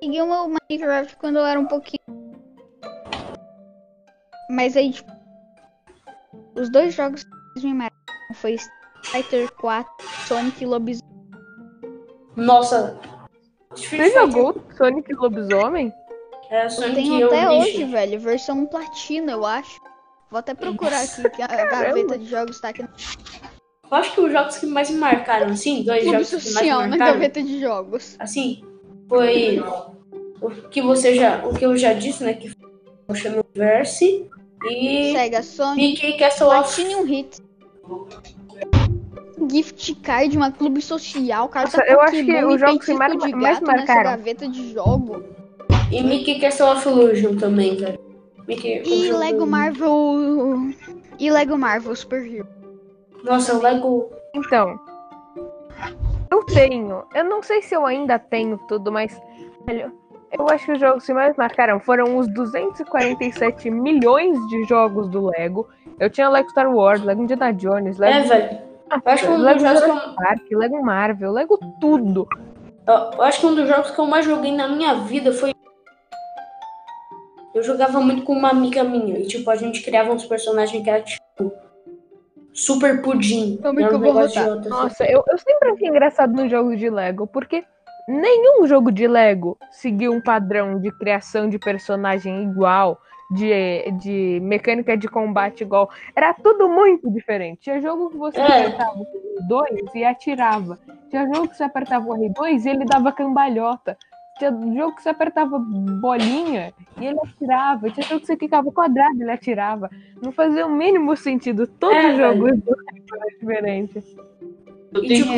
Speaker 2: peguei o meu Minecraft quando eu era um pouquinho. Mas aí, tipo. Os dois jogos que me marcaram foi Fighter 4 Sonic e Lobisomem.
Speaker 1: Nossa.
Speaker 3: Você jogou Sonic Lobisomem?
Speaker 1: É,
Speaker 2: Eu
Speaker 1: Sonic
Speaker 2: tenho
Speaker 1: e
Speaker 2: até
Speaker 1: Unleashed.
Speaker 2: hoje, velho, versão platina, eu acho. Vou até procurar aqui, que a *laughs* gaveta de jogos tá aqui no
Speaker 1: Eu acho que os jogos que mais me marcaram, assim, dois
Speaker 2: clube
Speaker 1: jogos que mais me marcaram,
Speaker 2: gaveta de jogos.
Speaker 1: assim, foi o que você já, o que eu já disse, né, que foi o Xenoverse e
Speaker 2: Sega Sonic,
Speaker 1: Mickey Castle of
Speaker 2: Platinum Hits. Gift card, uma clube social, carta
Speaker 3: Nossa, eu acho que
Speaker 2: Pokémon
Speaker 3: os
Speaker 2: e
Speaker 3: jogos que mais-
Speaker 2: de
Speaker 3: mais marcaram.
Speaker 2: gaveta de jogo.
Speaker 1: e Mickey Castle of Illusion também, velho. Mickey,
Speaker 2: E Lego Marvel. E Lego Marvel Super Hero.
Speaker 1: Nossa, o Lego
Speaker 3: Então, eu tenho. Eu não sei se eu ainda tenho tudo, mas velho, eu acho que os jogos que mais marcaram foram os 247 milhões de jogos do Lego. Eu tinha Lego Star Wars, Lego Indiana Jones,
Speaker 1: É,
Speaker 3: Lego,
Speaker 1: velho. Eu acho que um
Speaker 3: Lego
Speaker 1: dos jogos que eu,
Speaker 3: Park, Lego Marvel, Lego tudo.
Speaker 1: eu- eu acho que um dos jogos que eu mais joguei na minha vida foi eu jogava muito com uma amiga minha e tipo a gente criava uns personagens que era tipo super pudim. Era
Speaker 2: que
Speaker 1: um
Speaker 2: eu vou
Speaker 1: assim.
Speaker 3: Nossa, eu, eu sempre achei engraçado nos jogos de Lego, porque nenhum jogo de Lego seguiu um padrão de criação de personagem igual, de, de mecânica de combate igual. Era tudo muito diferente. Tinha jogo que você
Speaker 1: É.
Speaker 3: apertava o R2 e atirava. Tinha jogo que você apertava o R2 e ele dava cambalhota. Tinha jogo que você apertava bolinha e ele atirava. Tinha jogo que você clicava quadrado e ele atirava. Não fazia o mínimo sentido. Todo
Speaker 1: É,
Speaker 3: jogo *laughs* era diferente.
Speaker 4: Eu
Speaker 1: E, tipo,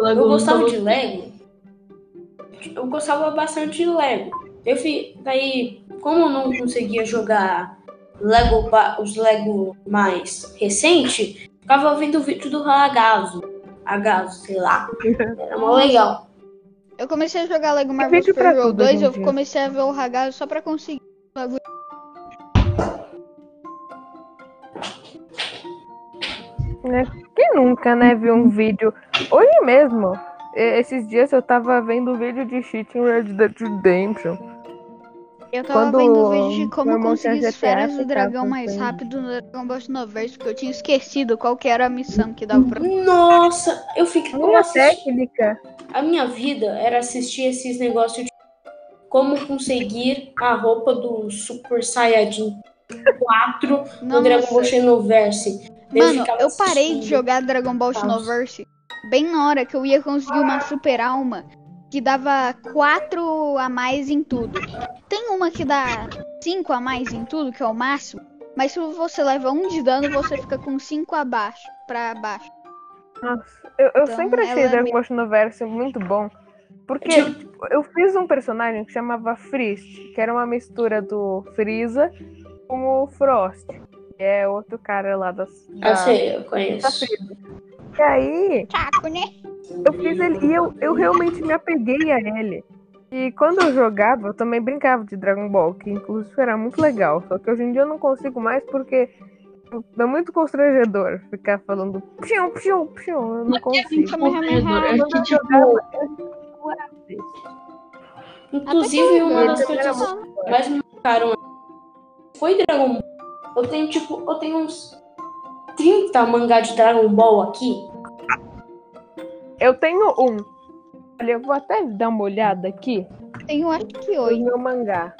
Speaker 4: Lego.
Speaker 1: Eu gostava de Lego. Eu gostava bastante de Lego. Eu fi, daí, como eu não conseguia jogar Lego, os Lego mais recente, ficava vendo o vídeo do Ragazo. Agazo, sei lá. Era mó legal.
Speaker 2: Eu comecei a jogar Lego Marvel Super Hero
Speaker 3: tudo
Speaker 2: 2,
Speaker 3: hoje em
Speaker 2: eu comecei a ver o Ragazo só pra conseguir o bagulho.
Speaker 3: né? Quem nunca, né, viu um vídeo. Hoje mesmo, esses dias eu tava vendo um vídeo de cheat em Red Dead Redemption.
Speaker 2: Eu tava
Speaker 3: Quando
Speaker 2: vendo o vídeo de como conseguir esferas do dragão mais rápido no Dragon Ball Xenoverse, porque eu tinha esquecido qual que era a missão que dava pra...
Speaker 1: Nossa, eu fiquei. Eu
Speaker 3: Uma
Speaker 1: assisti,
Speaker 3: técnica.
Speaker 1: a minha vida era assistir esses negócios de como conseguir a roupa do Super Saiyajin 4 no Dragon Ball Xenoverse. Eu
Speaker 2: mano,
Speaker 1: ficava
Speaker 2: eu parei de jogar Dragon Ball. Xenoverse bem na hora que eu ia conseguir uma super alma que dava 4 a mais em tudo. Tem uma que dá 5 a mais em tudo, que é o máximo. Mas se você leva um de dano, você fica com 5 abaixo, pra baixo.
Speaker 3: Nossa, eu, eu
Speaker 2: Então,
Speaker 3: sempre achei
Speaker 2: é
Speaker 3: Dragon Ball Xenoverse muito bom. Porque eu fiz um personagem que chamava Frist, que era uma mistura do Freeza com o Frost. Que é outro cara lá das.
Speaker 1: Ah,
Speaker 3: da-
Speaker 1: sei, eu
Speaker 3: da
Speaker 1: conheço.
Speaker 3: E aí,
Speaker 2: Chaco, né?
Speaker 3: Eu fiz ele e eu, eu realmente me apeguei a ele. E quando eu jogava, eu também brincava de Dragon Ball, que inclusive era muito legal. Só que hoje em dia eu não consigo mais porque é muito constrangedor ficar falando piu, piu, piu. Eu não consigo.
Speaker 4: constrangedor. É
Speaker 3: Quando
Speaker 4: que,
Speaker 3: eu
Speaker 4: tipo.
Speaker 1: Inclusive, uma das
Speaker 3: Ele era
Speaker 1: coisas que mais me marcaram foi Dragon Ball. Eu tenho, tipo, eu tenho uns 30 mangá de Dragon Ball aqui.
Speaker 3: Eu tenho um. Olha, eu vou até dar uma olhada aqui
Speaker 2: Tenho acho que
Speaker 3: no
Speaker 2: 8.
Speaker 3: meu mangá.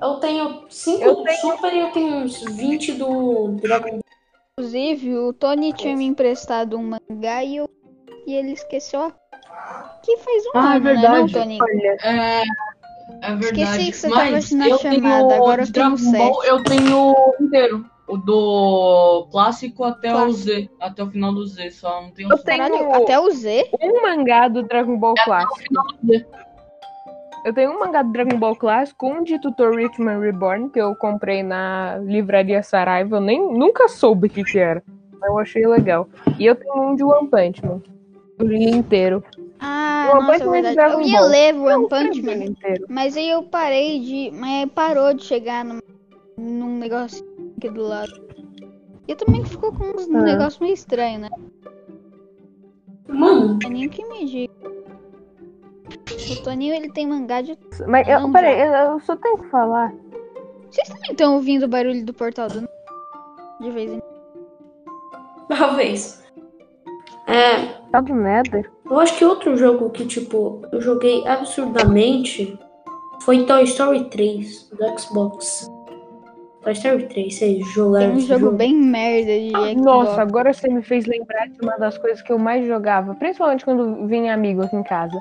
Speaker 1: Eu tenho 5
Speaker 3: Eu tenho-
Speaker 1: Super e eu tenho uns 20 do Dragon Ball.
Speaker 2: Inclusive, o Tony tinha me emprestado um mangá e, eu... e ele esqueceu a... Que faz um
Speaker 4: Ah, é
Speaker 2: ano, né, não,
Speaker 4: verdade.
Speaker 2: Tony?
Speaker 3: Olha,
Speaker 4: É, é verdade.
Speaker 2: Esqueci que você tava
Speaker 4: Mas
Speaker 2: na
Speaker 4: eu
Speaker 2: chamada, agora eu tenho
Speaker 4: Ball,
Speaker 2: sete.
Speaker 4: eu tenho inteiro. O do clássico até o
Speaker 2: Clássico.
Speaker 4: Z. Até o final do Z, só não tenho
Speaker 3: Eu
Speaker 4: o
Speaker 3: tenho-
Speaker 2: até o Z?
Speaker 3: um mangá do Dragon Ball Clássico.
Speaker 4: do Z.
Speaker 3: Eu tenho um mangá do Dragon Ball Clássico, um de Tutor Richman Reborn, que eu comprei na livraria Saraiva. Eu nem, nunca soube o que, que era. Mas eu achei legal. E eu tenho um de One Punch Man. Eu li inteiro.
Speaker 2: Ah,
Speaker 3: One
Speaker 2: nossa,
Speaker 3: Punch
Speaker 2: é
Speaker 3: Man de
Speaker 2: verdade.
Speaker 3: Dragon
Speaker 2: Eu ia ler One
Speaker 3: Eu
Speaker 2: Punch Man,
Speaker 3: inteiro.
Speaker 2: mas aí eu parei de... Mas parou de chegar num, num negócio aqui do lado. E também ficou com uns
Speaker 3: Ah.
Speaker 2: negócios meio estranhos, né?
Speaker 1: Mano,
Speaker 2: Toninho que me diga. O Toninho, ele tem mangá de...
Speaker 3: Mas, eu, peraí, eu, eu só tenho que falar.
Speaker 2: Vocês também estão ouvindo o barulho do portal do... De vez em
Speaker 1: talvez. É,
Speaker 3: Tá do Nether?
Speaker 1: eu acho que outro jogo que, tipo, eu joguei absurdamente foi Toy Story 3 do Xbox. Toy Story 3, vocês jogaram
Speaker 2: Tem um jogo
Speaker 1: jogo?
Speaker 2: bem merda de Xbox.
Speaker 3: Nossa, agora você me fez lembrar de uma das coisas que eu mais jogava, principalmente quando vinha amigo aqui em casa.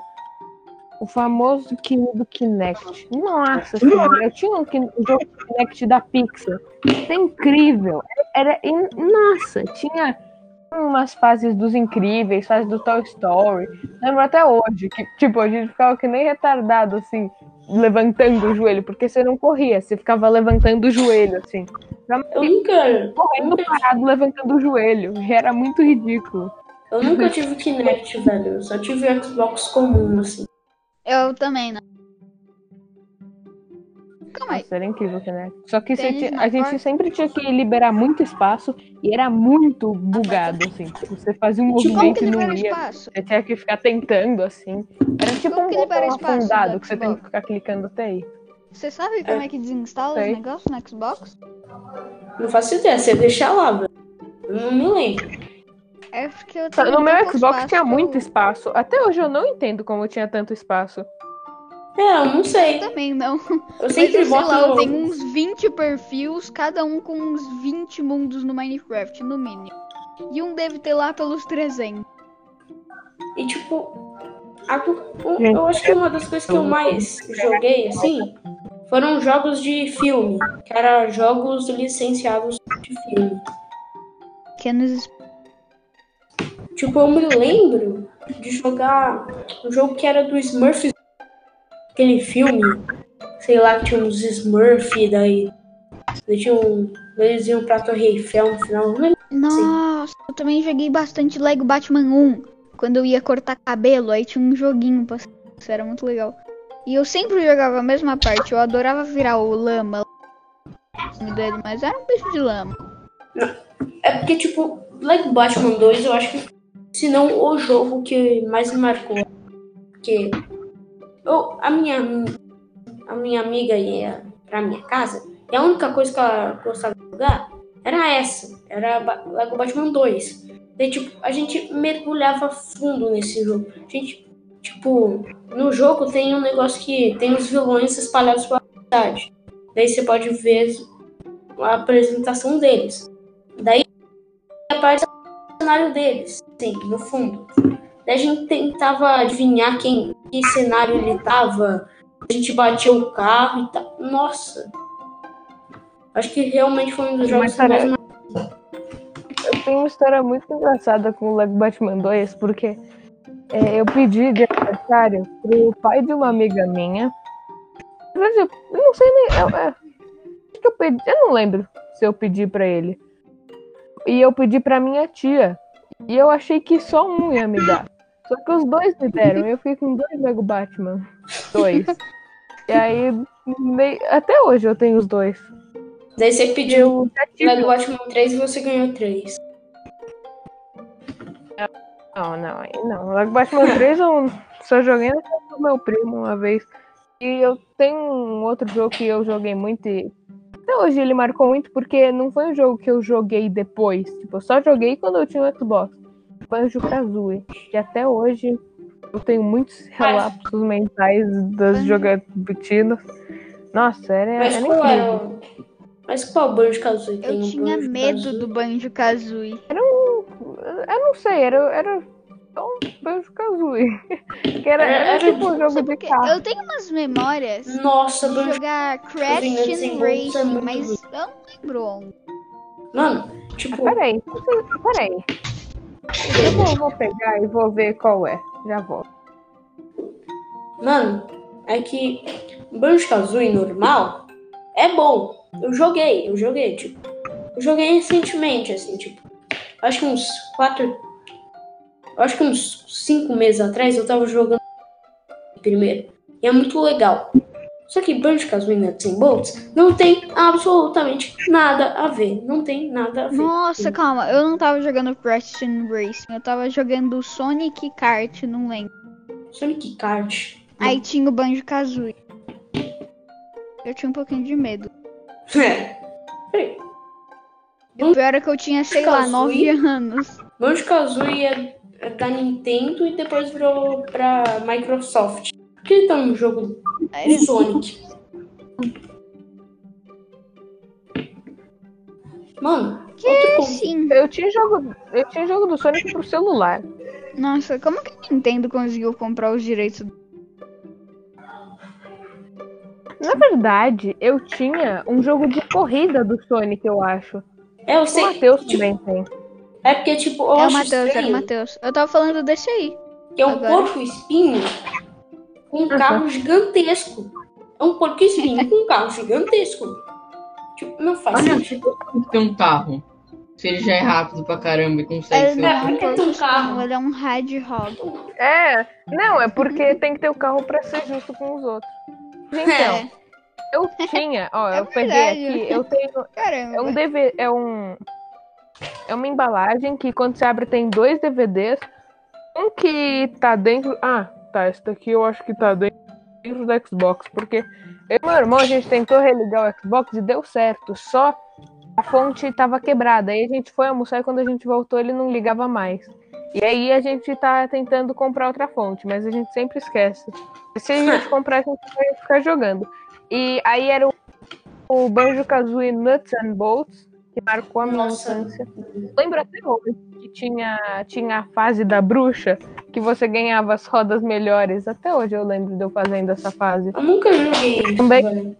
Speaker 3: O famoso querido Kinect. Nossa senhora, eu tinha um, um jogo Kinect da Pixar. Isso é incrível. Era, in- nossa, tinha umas fases dos incríveis, fases do Toy Story. Lembro até hoje que, tipo, a gente ficava que nem retardado, assim, levantando o joelho, porque você não corria, você ficava levantando o joelho, assim.
Speaker 1: Eu nunca,
Speaker 3: Correndo parado, levantando o joelho. E era muito ridículo.
Speaker 1: eu nunca *laughs* tive Kinect, velho. Eu só tive Xbox comum, assim.
Speaker 2: Eu também, não. Calma aí.
Speaker 3: Nossa, era incrível, né? Só que tinha- a gente
Speaker 2: porta.
Speaker 3: sempre tinha que liberar muito espaço e era muito bugado, assim. Tipo, Você fazia um
Speaker 2: Como
Speaker 3: movimento e não ia.
Speaker 2: espaço?
Speaker 3: Você tinha que ficar tentando, assim. Era tipo
Speaker 2: Como
Speaker 3: um botão
Speaker 2: espaço
Speaker 3: afundado
Speaker 2: do
Speaker 3: que você tem que ficar clicando até aí.
Speaker 2: Você sabe como é que desinstala
Speaker 3: Sei.
Speaker 2: os negócios no Xbox?
Speaker 1: Não faço ideia, você deixa lá, velho. Eu não me lembro.
Speaker 2: É porque eu tenho
Speaker 3: No meu Xbox tinha muito espaço. Até hoje eu não entendo como tinha tanto espaço.
Speaker 1: É, eu não sei.
Speaker 2: Também não.
Speaker 1: Eu
Speaker 2: Mas
Speaker 1: sempre
Speaker 2: eu sei
Speaker 1: boto
Speaker 2: lá, eu tenho uns 20 perfis, cada um com uns 20 mundos no Minecraft, no mínimo. E um deve ter lá pelos 300.
Speaker 1: E tipo, a- eu acho que uma das coisas que eu
Speaker 3: eu-
Speaker 1: mais joguei, assim, foram jogos de filme. Que eram jogos licenciados de filme.
Speaker 2: Pequenos
Speaker 1: Tipo, eu me lembro de jogar um jogo que era do Smurfs. Aquele filme, sei lá, que tinha uns Smurf, daí, daí tinha um, eles iam pra Torre Eiffel no final.
Speaker 2: Nossa, eu também joguei bastante Lego Batman 1. Quando eu ia cortar cabelo, aí tinha um joguinho pra isso era muito legal. E eu sempre jogava a mesma parte, eu adorava virar o lama mas era um bicho de lama.
Speaker 1: É porque, tipo, Lego Batman 2, eu acho que, se não o jogo que mais me marcou. Porque eu, a, minha, a minha amiga ia pra minha casa, e a única coisa que ela gostava de jogar era essa. Era Lego Batman 2. Daí, tipo, a gente mergulhava fundo nesse jogo. A gente, tipo, no jogo tem um negócio que tem os vilões espalhados pela cidade. Daí você pode ver a apresentação deles. Daí aparece o cenário deles, sim, no fundo. Daí a gente tentava adivinhar quem, que cenário ele tava. A gente batia o carro e tal. Nossa! Acho que realmente foi um dos jogos que mais
Speaker 3: Eu tenho uma história muito engraçada com o Lego Batman 2, porque é, eu pedi de aniversário pro pai de uma amiga minha. Eu não sei nem. Eu, é, eu pedi. Eu não lembro se eu pedi pra ele. E eu pedi pra minha tia. E eu achei que só um ia me dar. Só que os dois me deram. Eu fiquei com dois Lego Batman. Dois. E aí, nem- até hoje eu tenho os dois.
Speaker 1: Daí você pediu
Speaker 3: Eu
Speaker 1: Lego Batman 3 e você ganhou 3.
Speaker 3: Não, não, aí não. Lego Batman 3 eu só joguei na casa do meu primo uma vez. E eu tenho um outro jogo que eu joguei muito e até hoje ele marcou muito porque não foi um jogo que eu joguei depois. Tipo, eu só joguei quando eu tinha o Xbox. Foi o Kazooie. E até hoje eu tenho muitos relapsos mentais das
Speaker 2: Banjo-
Speaker 3: jogatinas. Nossa, era,
Speaker 1: Mas
Speaker 3: era
Speaker 1: qual era o... Mas qual Banjo Kazooie?
Speaker 2: Eu tinha medo do Banjo Kazooie.
Speaker 3: Eu não sei, era, era um Banjo Kazooie. *laughs* Que era,
Speaker 1: Era-
Speaker 3: era
Speaker 1: era
Speaker 3: tipo um jogo de carro.
Speaker 2: eu tenho umas memórias
Speaker 1: Nossa,
Speaker 2: de
Speaker 1: Banjo
Speaker 2: jogar Crash and
Speaker 1: é
Speaker 2: Racing, mas
Speaker 1: ruim.
Speaker 2: eu não lembro onde.
Speaker 1: Mano, tipo,
Speaker 3: Peraí, peraí. Eu vou, vou pegar e vou ver qual é. Já volto.
Speaker 1: mano, é que Banjo Kazooie normal é bom. Eu joguei, eu joguei, tipo. Eu joguei recentemente, assim, tipo. Acho que uns quatro. Acho que uns cinco meses atrás eu tava jogando primeiro. E é muito legal. Só que Banjo Kazooie Nuts and Bolts não tem absolutamente nada a ver. Não tem nada a ver.
Speaker 2: Nossa, calma, eu não tava jogando Crash and Racing, eu tava jogando Sonic Kart, não lembro.
Speaker 1: Sonic Kart.
Speaker 2: Aí tinha o Banjo Kazooie. Eu tinha um pouquinho de medo. *laughs*
Speaker 1: É. Peraí.
Speaker 2: O pior é que eu tinha, sei lá,
Speaker 1: Kazooie?
Speaker 2: 9 anos.
Speaker 1: Banjo Kazooie é, é da Nintendo e depois virou pra Microsoft. Por que ele tá no jogo do Sonic? Mano, ponto.
Speaker 2: Sim.
Speaker 3: Eu tinha jogo, eu tinha jogo do Sonic pro celular.
Speaker 2: Nossa, como que a Nintendo conseguiu comprar os direitos?
Speaker 3: Na verdade, eu tinha um jogo de corrida do Sonic, eu acho.
Speaker 1: É, eu
Speaker 3: O
Speaker 1: sei.
Speaker 3: Matheus
Speaker 1: tipo,
Speaker 3: também tem.
Speaker 1: é porque, tipo, eu
Speaker 2: É o Matheus, era o Matheus. Eu tava falando desse aí.
Speaker 1: que é um
Speaker 2: agora.
Speaker 1: porco espinho com um carro gigantesco. É um porco espinho com um carro gigantesco. Tipo, não faz
Speaker 4: Olha,
Speaker 1: sentido.
Speaker 4: Tem um carro. Se ele já é rápido pra caramba e consegue
Speaker 2: Ele
Speaker 4: ser
Speaker 2: não é
Speaker 4: um
Speaker 1: porque tem
Speaker 2: porco
Speaker 1: carro.
Speaker 2: ele é um Hedgehog.
Speaker 3: É, não, é porque tem que ter o carro pra ser justo com os outros. Então,
Speaker 2: É,
Speaker 3: eu tinha, ó,
Speaker 2: É
Speaker 3: eu peguei aqui, eu tenho
Speaker 2: caramba.
Speaker 3: É um DVD, é um é uma embalagem que quando você abre tem dois DVDs, um que tá dentro, ah, tá, esse daqui eu acho que tá dentro do Xbox, porque eu e meu irmão a gente tentou religar o Xbox e deu certo, só a fonte tava quebrada. Aí a gente foi almoçar e quando a gente voltou ele não ligava mais. E aí a gente tá tentando comprar outra fonte, mas a gente sempre esquece. Se a gente *laughs* comprar, a gente vai ficar jogando. E aí era o, o Banjo-Kazooie Nuts and Bolts, que marcou a minha infância. Lembro até hoje que tinha, tinha a fase da bruxa, que você ganhava as rodas melhores. Até hoje eu lembro de eu fazendo essa fase.
Speaker 1: Eu nunca joguei isso,
Speaker 3: Também.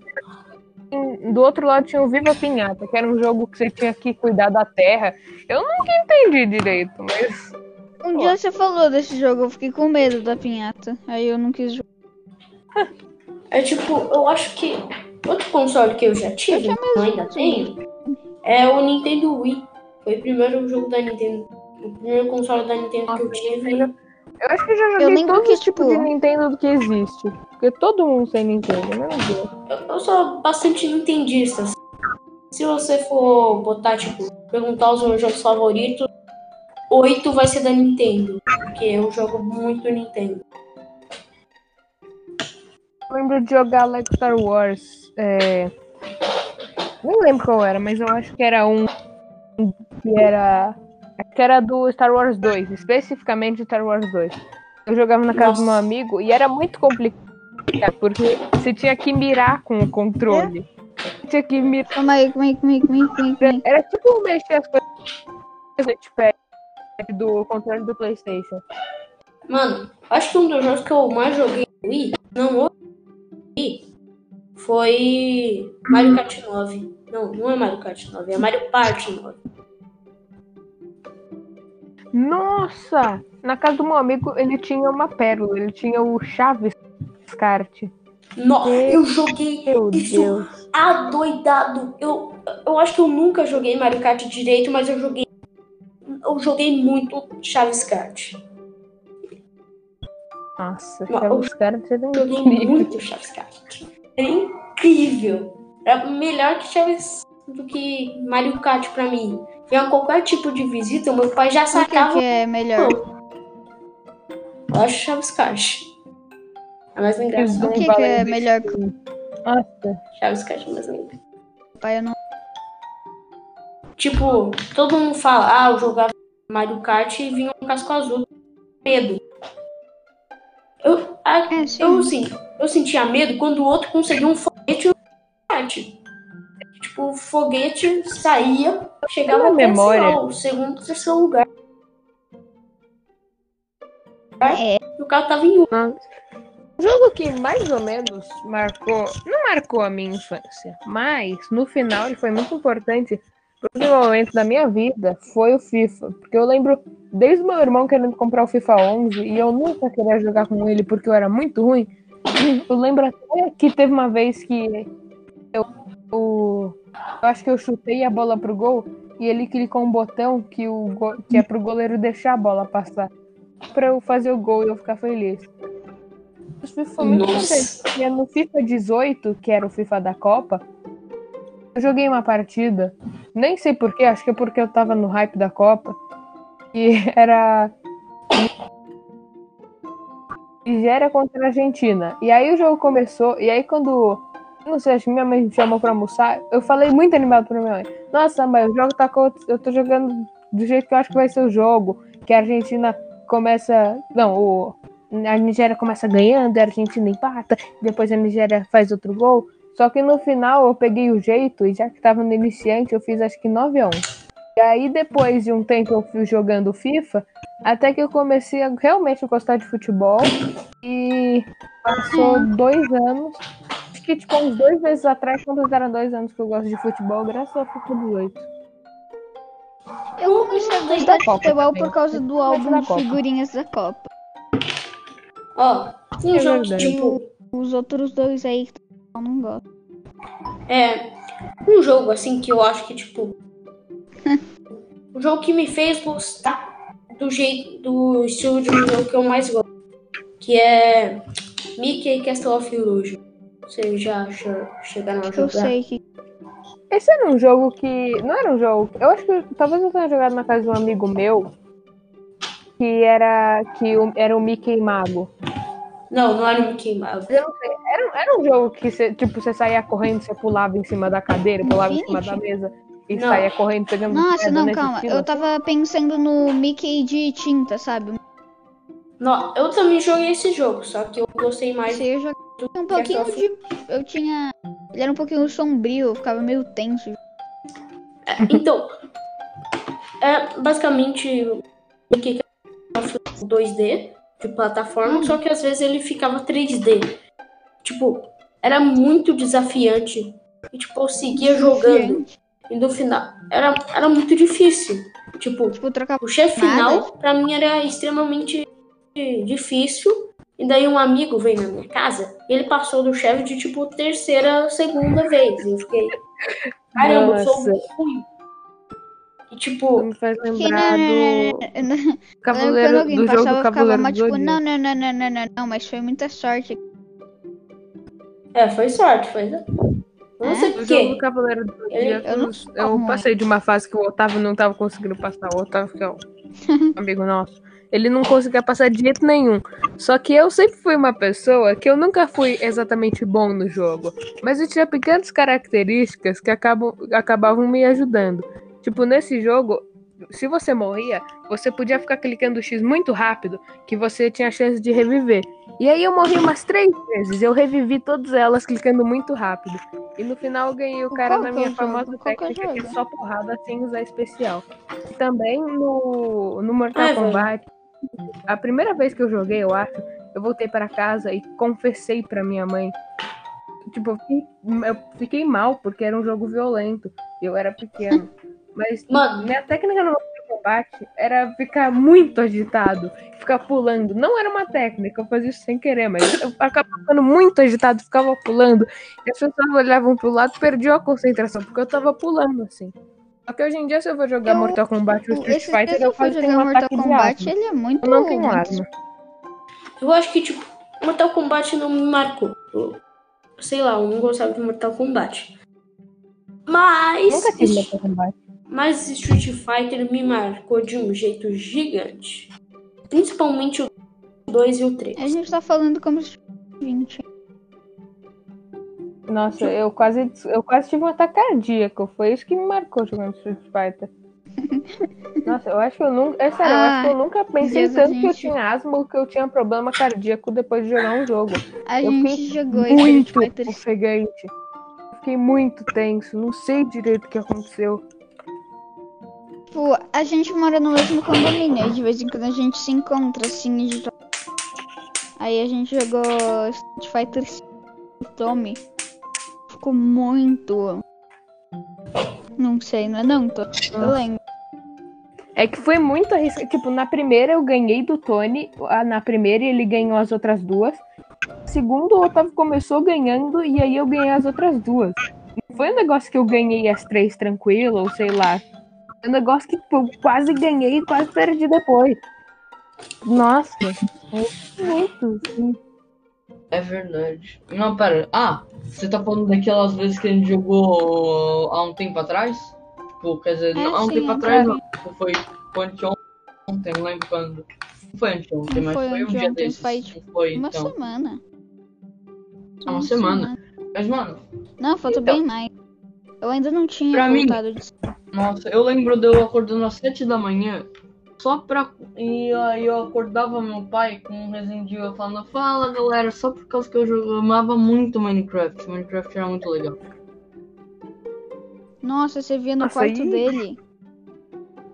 Speaker 3: Do outro lado tinha o Viva Pinhata, que era um jogo que você tinha que cuidar da terra. Eu nunca entendi direito, mas
Speaker 2: Um dia você falou desse jogo, eu fiquei com medo da pinhata. Aí eu não quis jogar.
Speaker 1: É tipo, eu acho que outro console que eu já tive,
Speaker 2: Eu
Speaker 1: eu ainda tenho, é o Nintendo Wii. Foi o primeiro jogo da Nintendo. O primeiro console da Nintendo que eu tive.
Speaker 3: Eu acho que já joguei
Speaker 2: lembro
Speaker 3: todos
Speaker 2: que,
Speaker 3: os tipos
Speaker 2: tipo-
Speaker 3: de Nintendo do que existe. Porque todo mundo tem Nintendo, meu Deus.
Speaker 1: Eu, eu sou bastante nintendista. Se você for botar, tipo, perguntar os meus jogos favoritos, oito vai ser da Nintendo. Porque eu jogo muito Nintendo.
Speaker 3: Eu lembro de jogar Lego Star Wars. É... Nem lembro qual era, mas eu acho que era um que era. Que era do Star Wars 2, especificamente Star Wars 2. Eu jogava na casa do meu
Speaker 1: Nossa.
Speaker 3: amigo e era muito complicado, porque você tinha que mirar com o controle. Tinha que mirar.
Speaker 2: Calma aí, calma aí, calma aí, calma aí, calma aí.
Speaker 3: Era tipo mexer as coisas do controle do PlayStation.
Speaker 1: Mano, acho que um dos jogos que eu mais joguei no Wii, não Wii, foi Mario Kart 9. Não, não é Mario Kart 9, é Mario Party 9.
Speaker 3: Nossa! Na casa do meu amigo ele tinha uma pérola, ele tinha o Chaves Kart.
Speaker 1: Nossa, eu joguei
Speaker 3: Meu
Speaker 1: isso
Speaker 3: Deus.
Speaker 1: adoidado. Eu, eu acho que eu nunca joguei Mario Kart direito, mas eu joguei. Eu joguei muito Chaves Kart.
Speaker 3: Nossa, Chaves Kart
Speaker 1: Eu joguei muito Chaves Kart. Era incrível. Era melhor que Chaves do que Mario Kart pra mim. Vinha qualquer tipo de visita, o meu pai já
Speaker 2: O que,
Speaker 1: sacava.
Speaker 2: que é melhor?
Speaker 1: Eu acho Chaves Kart. É mais engraçado.
Speaker 2: O que, que é melhor que
Speaker 3: Nossa,
Speaker 1: Chaves Kart é mais engraçado.
Speaker 2: pai? Eu não...
Speaker 1: Tipo, todo mundo fala, ah, eu jogava Mario Kart e vinha um casco azul. Medo. Eu, a-
Speaker 2: É, sim.
Speaker 1: eu, assim, eu sentia medo quando o outro conseguia um foguete no kart. Tipo, o foguete saía, chegava até,
Speaker 3: memória.
Speaker 1: sei lá, o segundo, terceiro lugar.
Speaker 2: É.
Speaker 1: E o carro tava em um.
Speaker 3: O jogo que mais ou menos marcou, não marcou a minha infância, mas no final ele foi muito importante pro desenvolvimento da minha vida, foi o FIFA. Porque eu lembro desde o meu irmão querendo comprar o FIFA 11 e eu nunca queria jogar com ele porque eu era muito ruim. Eu lembro até que teve uma vez que eu, eu, eu acho que eu chutei a bola pro gol e ele clicou um botão que, o, go- que é pro goleiro deixar a bola passar pra eu fazer o gol e eu ficar feliz. FIFA foi muito contente, porque no FIFA 18, que era o FIFA da Copa, eu joguei uma partida, nem sei porquê, acho que é porque eu tava no hype da Copa, e *laughs* era Nigéria contra a Argentina. E aí o jogo começou, e aí quando, não sei, acho que minha mãe me chamou pra almoçar, eu falei muito animado pra minha mãe, nossa mãe, o jogo tá, co- eu tô jogando do jeito que eu acho que vai ser o jogo, que a Argentina começa, não, o a Nigéria começa ganhando, a Argentina empata, depois a Nigéria faz outro gol. Só que no final eu peguei o jeito, e já que tava no iniciante, eu fiz acho que 9 a 1. E aí depois de um tempo eu fui jogando FIFA, até que eu comecei a realmente gostar de futebol. E passou dois anos. Que tipo uns dois meses atrás, quando eram dois anos que eu gosto de futebol, graças ao FIFA 18.
Speaker 2: Eu comecei a
Speaker 3: Da
Speaker 2: gostar de
Speaker 3: Copa
Speaker 2: futebol
Speaker 3: também.
Speaker 2: por causa do álbum de figurinhas da Copa.
Speaker 1: Ó, um
Speaker 3: É
Speaker 1: jogo que,
Speaker 3: verdade.
Speaker 1: tipo,
Speaker 2: Os outros dois aí eu não gosto.
Speaker 1: É um jogo assim que eu acho que, tipo. *laughs* o jogo que me fez gostar do jeito, do estilo de jogo que eu mais gosto. Que é Mickey Castle of Illusion. Vocês já che- chegaram a
Speaker 2: Eu
Speaker 1: jogar?
Speaker 2: sei que.
Speaker 3: Esse era um jogo que. Não era um jogo. Eu acho que talvez eu tenha jogado na casa de um amigo meu. Que era. Que o- era o Mickey Mago.
Speaker 1: Não, não era o Mickey Mouse.
Speaker 3: Eu não sei. Era, era um jogo que você, tipo, você saía correndo, você pulava em cima da cadeira, pulava em cima da mesa. e
Speaker 1: Não.
Speaker 3: saía correndo pegando
Speaker 2: Nossa,
Speaker 3: pedra
Speaker 2: não, calma.
Speaker 3: estilo?
Speaker 2: Eu tava pensando no Mickey de tinta, sabe?
Speaker 1: Não, eu também joguei esse jogo, só que eu gostei mais
Speaker 2: Você joga um pouquinho de. Eu tinha. Ele era um pouquinho sombrio, eu ficava meio tenso.
Speaker 1: Então, é basicamente o que é 2D de plataforma, só que às vezes ele ficava 3D. Tipo, era muito desafiante. E tipo, eu seguia jogando. E no final, era, era muito difícil. Tipo,
Speaker 2: Tipo, trocar.
Speaker 1: o chefe final, pra mim, era extremamente difícil. E daí um amigo veio na minha casa e ele passou do chefe de tipo terceira, segunda vez. E eu fiquei. Caramba, eu sou
Speaker 3: Nossa.
Speaker 1: ruim. E tipo,
Speaker 3: Me faz
Speaker 2: Que
Speaker 3: lembrar do *laughs*
Speaker 2: Quando
Speaker 3: Cavaleiro
Speaker 2: alguém
Speaker 3: do
Speaker 2: passava,
Speaker 3: jogo
Speaker 2: eu
Speaker 3: Cavaleiro
Speaker 2: mal,
Speaker 3: do
Speaker 2: tipo, não, não, não, não, não, não, não, mas foi muita sorte.
Speaker 1: é, foi sorte, foi. Eu não
Speaker 2: É?
Speaker 1: sei por
Speaker 3: do
Speaker 1: quê.
Speaker 3: Cavaleiro do
Speaker 2: eu não
Speaker 3: eu,
Speaker 2: ruim.
Speaker 3: passei de uma fase que o Otávio não tava conseguindo passar. O Otávio, que é um *laughs* amigo nosso, ele não conseguia passar de jeito nenhum. Só que eu sempre fui uma pessoa que eu nunca fui exatamente bom no jogo. Mas eu tinha pequenas características que acabam, acabavam me ajudando. Tipo, nesse jogo, se você morria, você podia ficar clicando X muito rápido, que você tinha chance de reviver. E aí eu morri umas três vezes. Eu revivi todas elas clicando muito rápido. E no final eu ganhei o cara na minha
Speaker 2: o jogo?
Speaker 3: famosa
Speaker 2: o
Speaker 3: técnica que é só porrada sem usar especial. E também no, no Mortal. Kombat. A primeira vez que eu joguei, eu acho, eu voltei para casa e confessei pra minha mãe. Tipo, eu fiquei, eu fiquei mal porque era um jogo violento. Eu era pequeno. Mas *laughs*
Speaker 1: Mano.
Speaker 3: minha técnica no Kombat era ficar muito agitado, ficar pulando. Não era uma técnica, eu fazia isso sem querer, mas eu acabava ficando muito agitado, ficava pulando. E as pessoas olhavam pro lado e perdiam a concentração, porque eu tava pulando assim. Só que hoje em dia, se eu vou jogar
Speaker 2: Eu-
Speaker 3: Mortal Kombat ou Street
Speaker 2: Esse
Speaker 3: Fighter, eu quase tenho
Speaker 2: jogar
Speaker 3: um
Speaker 2: Mortal
Speaker 3: ataque de
Speaker 2: Kombat,
Speaker 3: asma.
Speaker 2: ele é muito.
Speaker 3: Eu não tenho
Speaker 2: muito-
Speaker 3: asma.
Speaker 1: Eu acho que, tipo, Mortal Kombat não me marcou. Eu- sei lá, eu não gostava de Mortal Kombat. Mas.
Speaker 3: Nunca tive Mortal Kombat.
Speaker 1: Mas Street Fighter me marcou de um jeito gigante. Principalmente o 2 e o 3.
Speaker 2: A gente tá falando como se 20.
Speaker 3: Nossa, eu quase, eu quase tive um ataque cardíaco. Foi isso que me marcou jogando Street Fighter. *laughs* Nossa, eu acho que eu nunca. É sério, eu acho que eu nunca pensei
Speaker 2: Deus,
Speaker 3: tanto que eu
Speaker 2: gente.
Speaker 3: tinha asma ou que eu tinha problema cardíaco depois de jogar um jogo.
Speaker 2: A
Speaker 3: Eu
Speaker 2: gente jogou
Speaker 3: Muito
Speaker 2: Fighter
Speaker 3: ofegante. Fiquei muito tenso, não sei direito o que aconteceu.
Speaker 2: Tipo, a gente mora no mesmo condomínio. De vez em quando a gente se encontra assim e. Aí a gente jogou Street Fighter Tommy. Ficou muito. Não sei, não é não, tô. Eu lembro.
Speaker 3: É que foi muito arriscado. Tipo, na primeira eu ganhei do Tony. Na primeira ele ganhou as outras duas. Segundo, o Otávio começou ganhando e aí eu ganhei as outras duas. Não foi um negócio que eu ganhei as três tranquilo, ou sei lá. Foi um negócio que tipo, eu quase ganhei e quase perdi depois. Nossa, foi muito. assim.
Speaker 4: É verdade. Não, pera. Ah, você tá falando daquelas vezes que a gente jogou há um tempo atrás? Tipo, quer dizer,
Speaker 2: É,
Speaker 4: não, há um
Speaker 2: sim,
Speaker 4: tempo
Speaker 2: é
Speaker 4: atrás não. Foi, anteontem, não lembro quando. Não foi anteontem, mas
Speaker 2: foi
Speaker 4: foi, um dia desses.
Speaker 2: foi,
Speaker 4: foi,
Speaker 2: Uma
Speaker 4: então.
Speaker 2: semana.
Speaker 4: É uma semana. Mas, mano,
Speaker 2: Não, falta
Speaker 4: Então.
Speaker 2: bem mais. Eu ainda não tinha
Speaker 4: Pra mim-
Speaker 2: de
Speaker 4: Nossa, eu lembro de eu acordando às 7 da manhã só pra. E aí eu acordava meu pai com um resendio falando: Fala galera, só por causa que eu jogava- amava muito Minecraft. Minecraft era muito legal.
Speaker 2: Nossa, você via no
Speaker 3: Nossa,
Speaker 2: quarto
Speaker 3: aí-
Speaker 2: dele.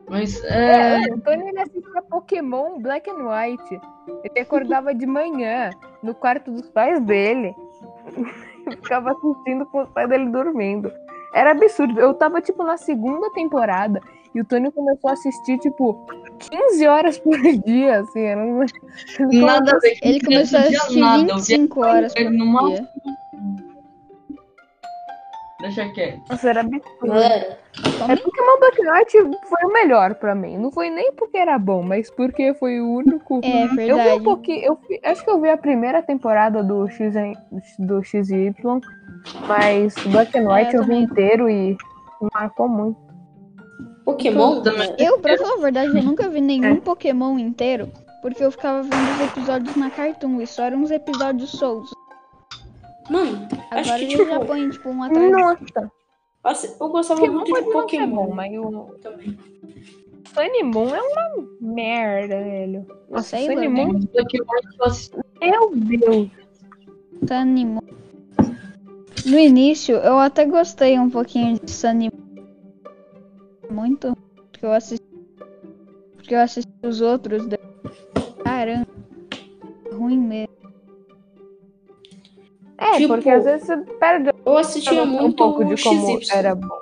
Speaker 4: Mas é.
Speaker 3: É, o Tony ele assistia Pokémon Black and White. Ele acordava de manhã no quarto dos pais dele. *laughs* e ficava assistindo com os pais dele dormindo. Era absurdo. Eu tava, tipo, na segunda temporada e o Tony começou a assistir, tipo, 15 horas por dia, assim. Era um...
Speaker 4: Nada a ver.
Speaker 2: Ele começou a assistir
Speaker 4: nada, eu via
Speaker 2: 25 horas por
Speaker 4: máximo.
Speaker 2: dia.
Speaker 4: Deixa quieto.
Speaker 3: Nossa, era absurdo. É Pokémon Black and White foi o melhor pra mim. Não foi nem porque era bom, mas porque foi o único.
Speaker 2: É
Speaker 3: Eu vi um
Speaker 2: verdade.
Speaker 3: pouquinho. Eu vi- acho que eu vi a primeira temporada do X do XY, mas Black and White
Speaker 2: É, eu
Speaker 3: eu vi inteiro e marcou muito.
Speaker 1: Pokémon.
Speaker 4: Também-
Speaker 1: né?
Speaker 2: Eu, pra falar a verdade, eu nunca vi nenhum Pokémon inteiro. Porque eu ficava vendo os episódios na Cartoon e só eram uns episódios soltos.
Speaker 1: Mano, acho
Speaker 2: Agora
Speaker 1: que
Speaker 2: eles
Speaker 1: tipo.
Speaker 2: já põem, tipo, um atrás.
Speaker 3: Nossa!
Speaker 1: Nossa, eu gostava
Speaker 3: Pokémon
Speaker 1: muito de Pokémon
Speaker 3: bom, mas o
Speaker 1: também.
Speaker 3: Sunny Moon é uma merda, velho. Nossa,
Speaker 2: Sei
Speaker 3: Sunny Moon,
Speaker 4: eu eu
Speaker 3: meu Deus.
Speaker 2: Sunny Moon. No início, eu até gostei um pouquinho de Sunny. Muito. Porque eu assisti. Porque eu assisti os outros. da- Caramba. Ruim mesmo.
Speaker 3: É,
Speaker 1: Tipo,
Speaker 3: porque às vezes você perde
Speaker 1: Eu assistia
Speaker 3: um
Speaker 1: muito
Speaker 3: pouco de
Speaker 1: o
Speaker 3: como
Speaker 1: XY.
Speaker 3: era bom.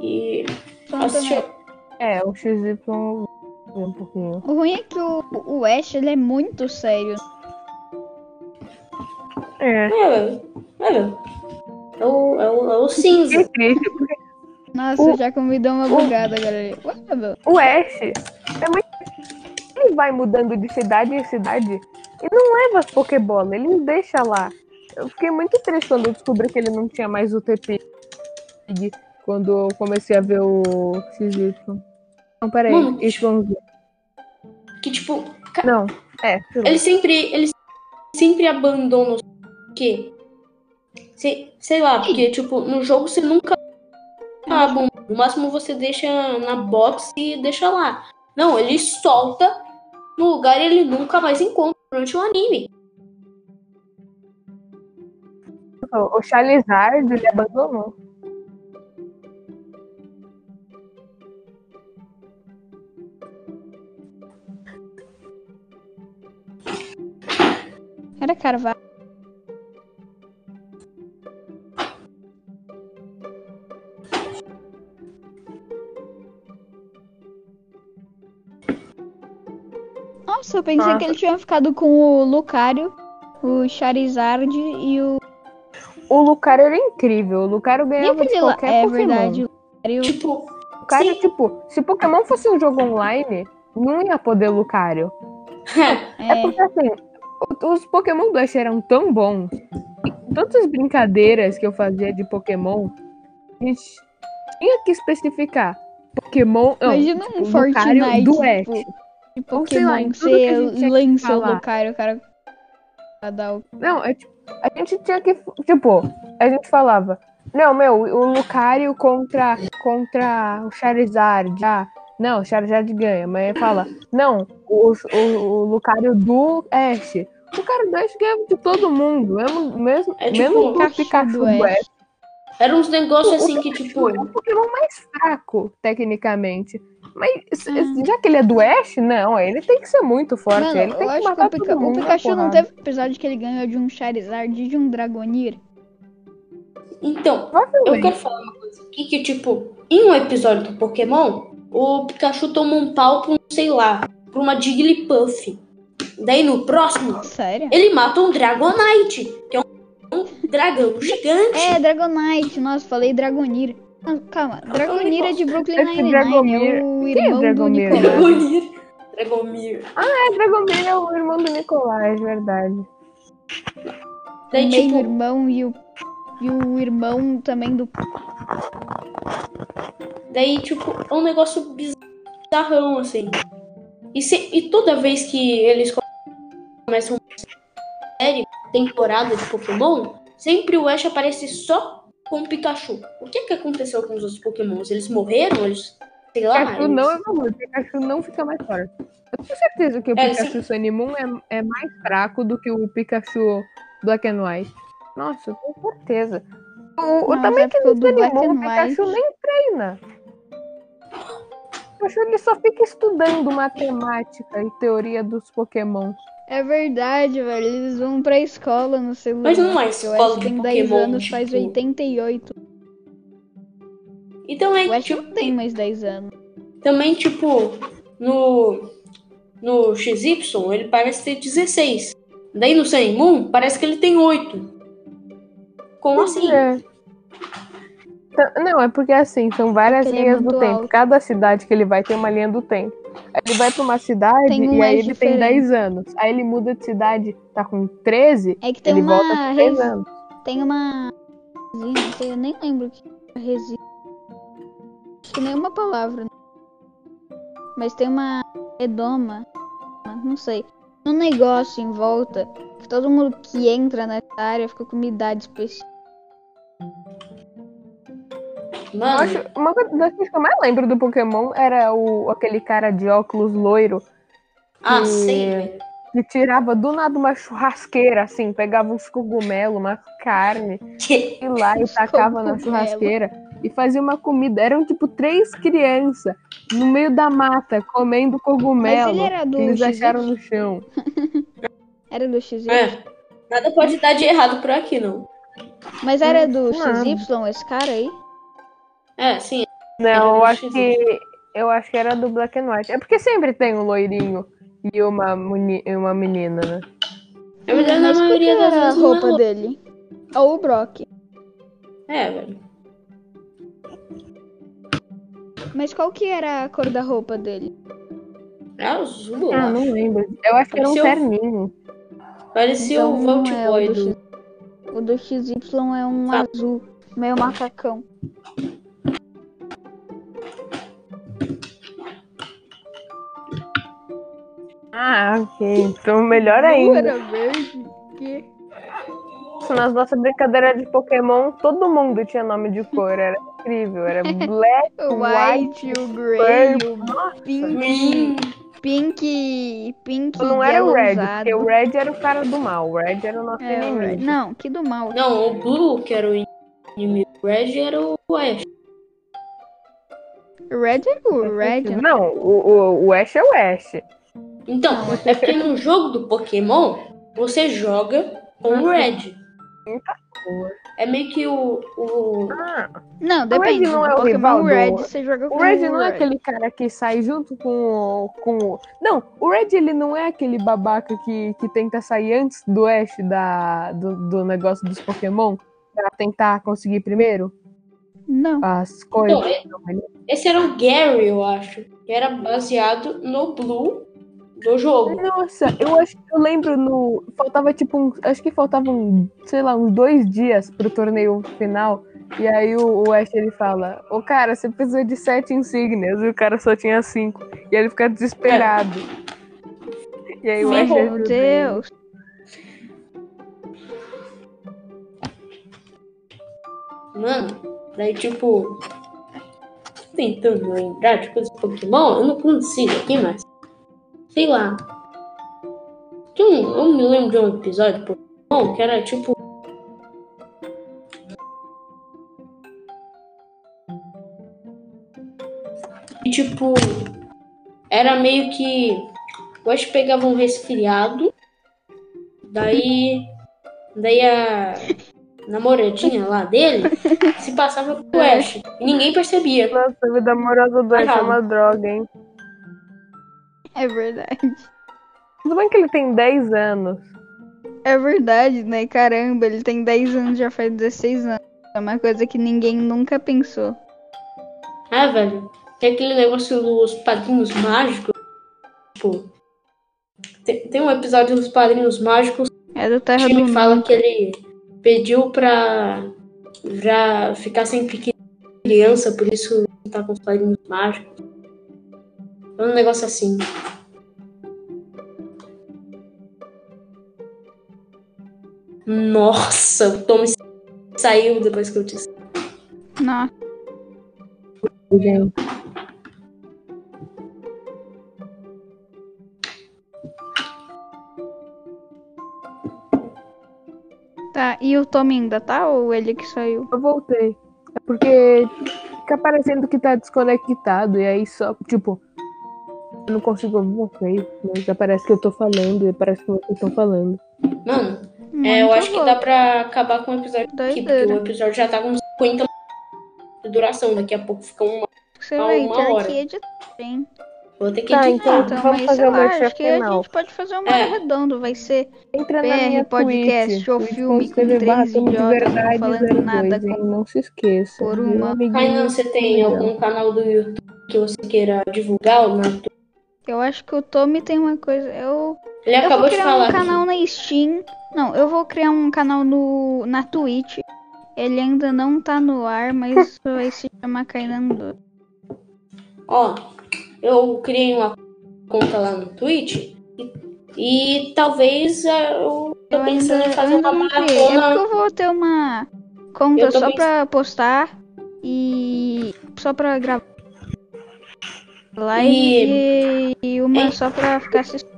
Speaker 1: E
Speaker 2: Então,
Speaker 1: assistia...
Speaker 3: É, o XY um pouquinho.
Speaker 2: O ruim é que o, o Ash ele é muito sério.
Speaker 3: É.
Speaker 1: É. É, velho. É o, é o, é o cinza.
Speaker 3: Que triste, porque
Speaker 2: Nossa,
Speaker 3: O-
Speaker 2: já deu uma
Speaker 3: o-
Speaker 2: bugada, galera. Ué,
Speaker 3: o Ash é muito. Ele vai mudando de cidade em cidade e não leva as Pokébola, ele deixa lá. Eu fiquei muito triste quando eu descobri que ele não tinha mais o TP quando eu comecei a ver o XY. Não, peraí,
Speaker 1: Mano,
Speaker 3: Y.
Speaker 1: Que, tipo, ca-
Speaker 3: Não, é,
Speaker 1: ele sempre, ele sempre abandona o quê? Sei, sei lá, porque, tipo, no jogo você nunca abandona. No máximo você deixa na box e deixa lá. Não, ele solta no lugar e ele nunca mais encontra durante o anime.
Speaker 3: O Charizard ele abandonou.
Speaker 2: Era Carvalho. Nossa, eu pensei
Speaker 3: Nossa.
Speaker 2: que ele tinha ficado com o Lucario, o Charizard e o.
Speaker 3: O Lucario era incrível. O Lucario ganhava de qualquer
Speaker 2: É
Speaker 3: Pokémon.
Speaker 2: verdade. O Lucario.
Speaker 1: Tipo,
Speaker 3: O Lucario,
Speaker 1: Sim.
Speaker 3: tipo, se Pokémon fosse um jogo online, não ia poder Lucario. *laughs* É
Speaker 2: É,
Speaker 3: porque assim, os Pokémon do Ash eram tão bons. E tantas brincadeiras que eu fazia de Pokémon, a gente tinha que especificar. Pokémon. Não,
Speaker 2: imagina
Speaker 3: tipo,
Speaker 2: um
Speaker 3: Lucario
Speaker 2: Fortnite
Speaker 3: do Ash.
Speaker 2: tipo, de
Speaker 3: Ou sei lá,
Speaker 2: Pokémon.
Speaker 3: que
Speaker 2: Você
Speaker 3: que
Speaker 2: lança o. Lucario, o cara. o-
Speaker 3: Não, é tipo, a gente tinha que. Tipo, a gente falava. Não, meu, o Lucario contra, contra o Charizard. Ah, não, o Charizard ganha. Mas ele fala, não, o, o, o Lucario do Ash. O Lucario do Ash ganha de todo mundo. Mesmo, mesmo,
Speaker 1: É tipo
Speaker 3: menos
Speaker 1: o
Speaker 2: Pikachu do
Speaker 3: do
Speaker 2: Ash.
Speaker 3: Ash.
Speaker 1: eram uns negócios
Speaker 3: O
Speaker 1: assim que,
Speaker 3: Pikachu
Speaker 1: tipo.
Speaker 3: é o Pokémon mais fraco, tecnicamente. Mas
Speaker 2: Ah.
Speaker 3: já que ele é do Ash, não, ele tem que ser muito forte.
Speaker 2: Mano,
Speaker 3: ele tem
Speaker 2: eu
Speaker 3: que
Speaker 2: acho que
Speaker 3: matar
Speaker 2: o, Pika- o Pikachu não
Speaker 3: porrada.
Speaker 2: teve episódio que ele ganhou de um Charizard e de um Dragonir.
Speaker 1: Então, eu quero falar uma coisa aqui que, tipo, em um episódio do Pokémon, o Pikachu toma um pau por, sei lá, por uma Jigglypuff. Daí no próximo,
Speaker 2: Sério?
Speaker 1: ele mata um Dragonite, que é um, um dragão gigante.
Speaker 2: É, Dragonite. Nossa, falei Dragonir. Não, calma, Dragonir é de Brooklyn Nine-Nine.
Speaker 3: Dragomir-
Speaker 2: É o
Speaker 3: Quem é
Speaker 2: irmão do
Speaker 3: Dragomir?
Speaker 2: Nicolas.
Speaker 1: Dragomir. Dragomir.
Speaker 3: É, Dragomir é o irmão do Nicolás, verdade.
Speaker 1: Daí,
Speaker 2: o
Speaker 1: tipo,
Speaker 2: meio-irmão e o, e o irmão também do.
Speaker 1: Daí, tipo, é um negócio bizarrão, assim. E, se- e toda vez que eles começam uma série, temporada de Pokémon, sempre o Ash aparece só com o Pikachu. O que que aconteceu com os outros Pokémons? Eles morreram? Eles, sei lá,
Speaker 3: Pikachu
Speaker 1: eles-
Speaker 3: não evolui, o Pikachu não fica mais forte. Eu tenho certeza que o
Speaker 1: É,
Speaker 3: Pikachu Sun e Moon é, é mais fraco do que o Pikachu Black and White. Nossa, eu tenho certeza. O, o também
Speaker 2: é
Speaker 3: que
Speaker 2: porque
Speaker 3: no
Speaker 2: o do
Speaker 3: Sun
Speaker 2: Black
Speaker 3: Moon, o Pikachu
Speaker 2: White-
Speaker 3: nem treina. O Pikachu ele só fica estudando matemática e teoria dos Pokémon.
Speaker 2: É verdade, velho. Eles vão pra escola no celular.
Speaker 1: Mas não é escola de
Speaker 2: tem 10
Speaker 1: Pokémon,
Speaker 2: anos, faz
Speaker 1: tipo-
Speaker 2: 88.
Speaker 1: E também,
Speaker 2: O Ash
Speaker 1: tipo,
Speaker 2: não tem mais 10 anos.
Speaker 1: também, tipo, no, no XY, ele parece ter 16. Daí no Sun Moon, parece que ele tem 8. Como assim?
Speaker 3: É. Tá- Não, é porque assim, são várias
Speaker 2: Porque é
Speaker 3: linhas do tempo.
Speaker 2: alto.
Speaker 3: Cada cidade que ele vai tem uma linha do tempo. Ele vai pra uma cidade
Speaker 2: Tem
Speaker 3: e aí ele tem
Speaker 2: diferente.
Speaker 3: 10 anos. Aí ele muda de cidade, tá com 13,
Speaker 2: É que tem
Speaker 3: ele volta
Speaker 2: uma.
Speaker 3: com 3
Speaker 2: res-
Speaker 3: anos.
Speaker 2: Tem uma. Eu nem lembro o que é resina. Acho que nenhuma palavra. Mas tem uma redoma. Não sei. Um negócio em volta. Que todo mundo que entra nessa área fica com uma idade específica.
Speaker 1: Mano,
Speaker 3: acho, uma coisa das coisas que eu mais lembro do Pokémon era o, aquele cara de óculos loiro
Speaker 1: ah,
Speaker 3: que-
Speaker 1: sei, velho.
Speaker 3: que tirava do nada uma churrasqueira, assim, pegava uns cogumelos, uma carne,
Speaker 1: Que-
Speaker 3: e lá e *laughs* tacava na churrasqueira e fazia uma comida. Eram tipo três crianças no meio da mata comendo cogumelo
Speaker 2: Mas ele era do
Speaker 3: que eles
Speaker 2: XY?
Speaker 3: acharam no chão. *laughs*
Speaker 2: Era do XY?
Speaker 1: É, nada pode dar de errado por aqui, não.
Speaker 2: Mas era do
Speaker 3: Não.
Speaker 2: XY esse cara aí?
Speaker 1: É, sim.
Speaker 3: Não,
Speaker 1: Era
Speaker 3: eu acho que eu acho que era do Black and White. É porque sempre tem um loirinho e uma, muni- e uma menina, né?
Speaker 1: Na verdade, na maioria das
Speaker 2: a
Speaker 1: vezes é
Speaker 2: roupa
Speaker 1: louco.
Speaker 2: dele? Ou o Brock.
Speaker 1: É, velho.
Speaker 2: Mas qual que era a cor da roupa dele?
Speaker 1: É azul, eu
Speaker 3: Ah,
Speaker 1: acho.
Speaker 3: não lembro. Eu acho que era um terninho.
Speaker 1: Parecia
Speaker 2: Então
Speaker 1: o Vault
Speaker 2: é o
Speaker 1: Boy
Speaker 2: do
Speaker 1: do...
Speaker 2: X- O do XY é um azul, meio macacão.
Speaker 3: Ah, ok. Então melhor ainda.
Speaker 2: Verde. Que...
Speaker 3: Nas nossas brincadeiras de Pokémon, todo mundo tinha nome de cor. Era incrível. Era *laughs* Black, White,
Speaker 2: white, o grey,
Speaker 3: Purple.
Speaker 2: o pink, pink, pink,
Speaker 3: Não era o Red,
Speaker 2: yellowzado.
Speaker 3: porque o Red era o cara do mal. O Red era o nosso
Speaker 2: É,
Speaker 3: inimigo.
Speaker 2: Não, que do mal.
Speaker 1: Não, o Blue, que era o inimigo. O Red era o Ash.
Speaker 2: O red é o red. né?
Speaker 3: Não, o, o, o Ash é o Ash.
Speaker 1: Então, é porque no jogo do Pokémon, você joga com o Red. É meio que o... o...
Speaker 3: Ah,
Speaker 2: Não,
Speaker 3: Red
Speaker 2: depende.
Speaker 3: não
Speaker 2: no
Speaker 3: é o
Speaker 2: Pokémon
Speaker 3: rival do-
Speaker 2: Red você joga com
Speaker 3: o Red não é aquele cara que sai junto com o. Com o... Não, o Red ele não é aquele babaca que, que tenta sair antes do Ash da, do, do negócio dos Pokémon pra tentar conseguir primeiro
Speaker 2: Não.
Speaker 3: as coisas.
Speaker 1: Não, Esse era o Gary, eu acho. Que era baseado no Blue do jogo.
Speaker 3: Nossa, eu acho que eu lembro no. Faltava tipo um. Acho que faltavam, sei lá, uns dois dias pro torneio final. E aí o, o Ash ele fala, ô cara, você precisa de sete insígnias, e o cara só tinha cinco. E aí ele fica desesperado. E aí o
Speaker 1: Sim,
Speaker 3: Ash
Speaker 1: pô.
Speaker 2: Meu. Deus.
Speaker 1: Mano, daí tipo. tô Tentando lembrar de coisas Pokémon, eu não consigo aqui, mas. Sei lá. Tinha um, eu me lembro de um episódio Pokémon que era tipo. E, tipo. Era meio que. O Ash pegava um resfriado. Daí. Daí a namoradinha lá dele se passava pro Ash. E ninguém percebia.
Speaker 3: Nossa, a vida amorosa do Ash é uma droga, hein?
Speaker 2: É verdade.
Speaker 3: Tudo bem que ele tem 10 anos.
Speaker 2: É verdade, né? Caramba, ele tem 10 anos, já faz 16 anos. É uma coisa que ninguém nunca pensou.
Speaker 1: Ah, velho. Tem aquele negócio dos padrinhos mágicos. Tipo. Tem, tem um episódio dos padrinhos mágicos
Speaker 2: É do
Speaker 1: que
Speaker 2: Terra
Speaker 1: o
Speaker 2: do
Speaker 1: time fala que ele pediu pra, pra ficar sempre criança, por isso ele tá com os padrinhos mágicos. Um negócio assim. Nossa, o Tommy saiu depois que eu disse.
Speaker 2: Nossa, tá. E o Tommy ainda tá ou ele que saiu?
Speaker 3: Eu voltei. É porque fica parecendo que tá desconectado. E aí só, tipo, eu não consigo ouvir vocês. Mas aparece que eu tô falando e parece que vocês estão falando.
Speaker 1: Mano, é, eu acho que dá pra acabar com o episódio aqui, porque o episódio já tá com 50 de duração. Daqui a pouco fica uma.
Speaker 2: Você
Speaker 1: Há
Speaker 2: vai
Speaker 1: uma
Speaker 2: ter
Speaker 1: hora.
Speaker 2: que editar, hein?
Speaker 1: Vou ter que
Speaker 3: Tá,
Speaker 1: editar.
Speaker 3: então-
Speaker 2: Então, mas
Speaker 3: fazer
Speaker 2: sei
Speaker 3: o
Speaker 2: lá,
Speaker 3: merchan
Speaker 2: acho que a
Speaker 3: final.
Speaker 2: gente pode fazer um
Speaker 1: É.
Speaker 2: redondo. Vai ser
Speaker 3: Entra na
Speaker 2: PR
Speaker 3: minha
Speaker 2: podcast
Speaker 3: Twitch,
Speaker 2: ou filme com três idiotas falando
Speaker 3: 02,
Speaker 2: nada
Speaker 3: hein?
Speaker 2: com-
Speaker 3: Não se esqueça.
Speaker 2: por uma-?
Speaker 1: Kainan, você tem algum canal do YouTube que você queira divulgar? Ou não?
Speaker 2: Eu acho que o Tommy tem uma coisa. Eu,
Speaker 1: Ele
Speaker 2: eu
Speaker 1: acabou
Speaker 2: vou
Speaker 1: de
Speaker 2: criar
Speaker 1: falar
Speaker 2: um canal na Steam. Não, eu vou criar um canal no, na Twitch. Ele ainda não tá no ar, mas *laughs* vai se chamar Kainando.
Speaker 1: Ó, eu criei uma conta lá no Twitch e, e talvez eu tô
Speaker 2: Eu
Speaker 1: pensando
Speaker 2: ainda,
Speaker 1: em
Speaker 2: eu
Speaker 1: fazer uma.
Speaker 2: É
Speaker 1: maratona.
Speaker 2: eu vou ter uma conta
Speaker 1: Eu
Speaker 2: só
Speaker 1: pens-
Speaker 2: pra postar e só pra gravar live e, uma
Speaker 1: e-
Speaker 2: só pra ficar assistindo.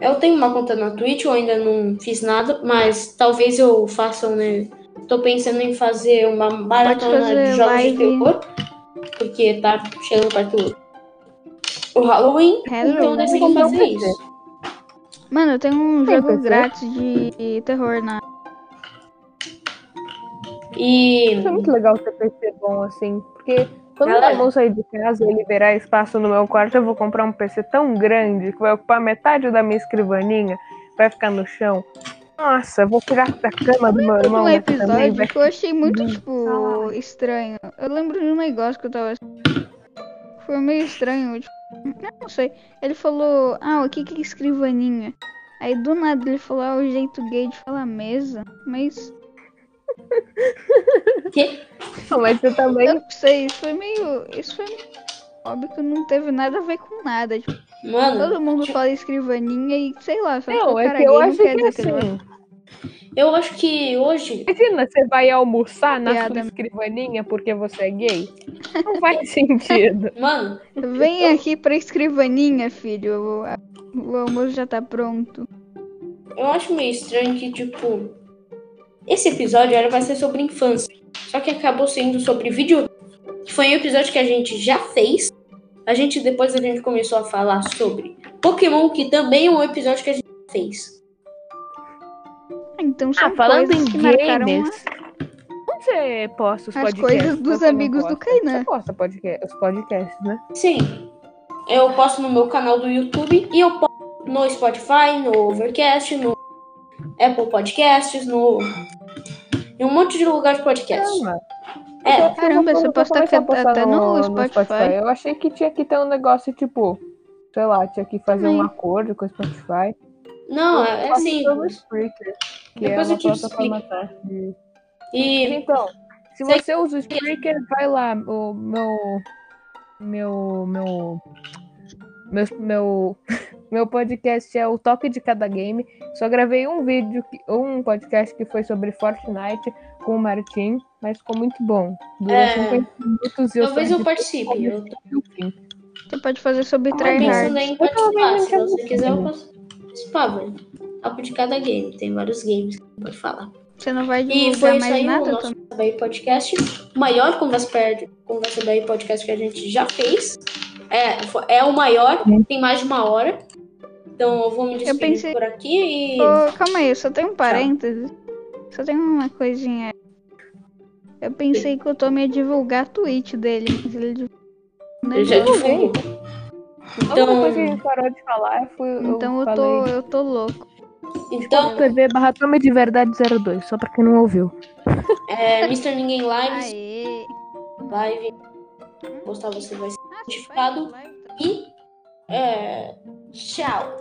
Speaker 1: Eu tenho uma conta na Twitch, eu ainda não fiz nada, mas talvez eu faça um, né? Tô pensando em fazer uma maratona
Speaker 2: fazer
Speaker 1: de jogos
Speaker 2: live.
Speaker 1: de terror, porque tá chegando perto o Halloween,
Speaker 2: Halloween,
Speaker 1: então eu decidi
Speaker 3: né?
Speaker 1: fazer isso.
Speaker 2: Mano, eu tenho um jogo
Speaker 3: PC?
Speaker 2: grátis de terror na.
Speaker 1: E
Speaker 3: Isso é muito legal ter PC bom assim, porque quando
Speaker 1: Galera.
Speaker 3: eu vou sair de casa e liberar espaço no meu quarto, eu vou comprar um PC tão grande que vai ocupar metade da minha escrivaninha, vai ficar no chão. Nossa, vou tirar da cama do meu irmão
Speaker 2: um
Speaker 3: também,
Speaker 2: episódio
Speaker 3: vai
Speaker 2: que eu achei muito, tipo, estranho. Eu lembro de um negócio que eu tava. Foi meio estranho. Tipo, eu não sei. Ele falou, ah, o que que é escrivaninha? Aí do nada ele falou, ah, o jeito gay de falar mesa. Mas
Speaker 3: Não, mas você também
Speaker 2: eu não sei, isso foi meio. Isso foi meio óbvio que não teve nada a ver com nada. Tipo,
Speaker 1: mano,
Speaker 2: todo mundo fala escrivaninha e sei lá, só
Speaker 3: Não,
Speaker 2: que o
Speaker 3: é
Speaker 2: cara
Speaker 3: que eu
Speaker 2: gay não
Speaker 3: acho
Speaker 2: quer
Speaker 3: que
Speaker 2: dizer que ele vai
Speaker 3: assim.
Speaker 1: eu acho que hoje
Speaker 3: Imagina, você vai almoçar na
Speaker 2: Piada.
Speaker 3: sua escrivaninha porque você é gay? Não faz *laughs* sentido.
Speaker 1: Mano,
Speaker 2: Vem aqui pra escrivaninha, filho. O, o almoço já tá pronto.
Speaker 1: eu acho meio estranho que, tipo, esse episódio era vai ser sobre infância. Só que acabou sendo sobre vídeo. Que foi um episódio que a gente já fez. A gente depois a gente começou a falar sobre Pokémon, que também é um episódio que a gente fez.
Speaker 2: Então são
Speaker 3: Ah, falando em
Speaker 2: que
Speaker 3: games, onde você posta os
Speaker 2: As
Speaker 3: podcasts?
Speaker 2: coisas dos
Speaker 3: você
Speaker 2: amigos do? Kainan.
Speaker 3: Você posta podca- os podcasts, né?
Speaker 1: Sim. Eu posto no meu canal do YouTube e eu posto no Spotify, no Overcast, no Apple Podcasts, no. em um monte de lugar de podcast.
Speaker 3: Caramba.
Speaker 1: É,
Speaker 2: Caramba,
Speaker 3: Eu
Speaker 2: você posta até-
Speaker 3: postar
Speaker 2: até no Spotify.
Speaker 3: Eu achei que tinha que ter um negócio tipo, sei lá, tinha que fazer
Speaker 2: Também.
Speaker 3: um acordo com o Spotify.
Speaker 1: não, é, é assim.
Speaker 3: pelo Spreaker, que
Speaker 1: Depois
Speaker 3: é
Speaker 1: eu te
Speaker 3: plataforma de
Speaker 1: E
Speaker 3: Então, se
Speaker 1: Você-
Speaker 3: você usa o Spreaker, vai lá. O meu. Meu. Meu. Meu, meu, meu podcast é o top de cada game. Só gravei um vídeo, um podcast que foi sobre Fortnite com o Martin, mas ficou muito bom. Durou
Speaker 1: É,
Speaker 3: 50 minutos e eu
Speaker 1: talvez eu participe. Eu tô.
Speaker 2: Você pode fazer sobre
Speaker 1: tô
Speaker 2: tryhard.
Speaker 1: pensando em participar. Se você quiser, eu posso participar, velho. De cada game. Tem vários games que você pode falar.
Speaker 2: Você não vai
Speaker 1: E
Speaker 2: divulgar
Speaker 1: foi isso
Speaker 2: mais
Speaker 1: aí o
Speaker 2: nada
Speaker 1: nosso
Speaker 2: também.
Speaker 1: Podcast. O maior Conversa. Conversa Bahia Podcast que a gente já fez. É, é o maior, tem mais de uma hora. Então eu vou me despedir
Speaker 2: pensei-
Speaker 1: por aqui e.
Speaker 2: Ô, calma aí, eu só tenho um parênteses. Só tem uma coisinha. Eu pensei que o Tommy ia divulgar a tweet dele, mas ele divulgou.
Speaker 1: Ele já.
Speaker 3: A única coisa que
Speaker 1: Então,
Speaker 3: gente parou de falar é foi.
Speaker 2: Então eu
Speaker 3: falei
Speaker 2: tô, eu tô louco.
Speaker 1: então
Speaker 3: TV barra Tome de Verdade 02, só pra quem não ouviu. *laughs*
Speaker 1: é, Mr. Ninguém Lives,
Speaker 2: Aê!
Speaker 1: live. Postar você vai ser Notificado. E. É, tchau.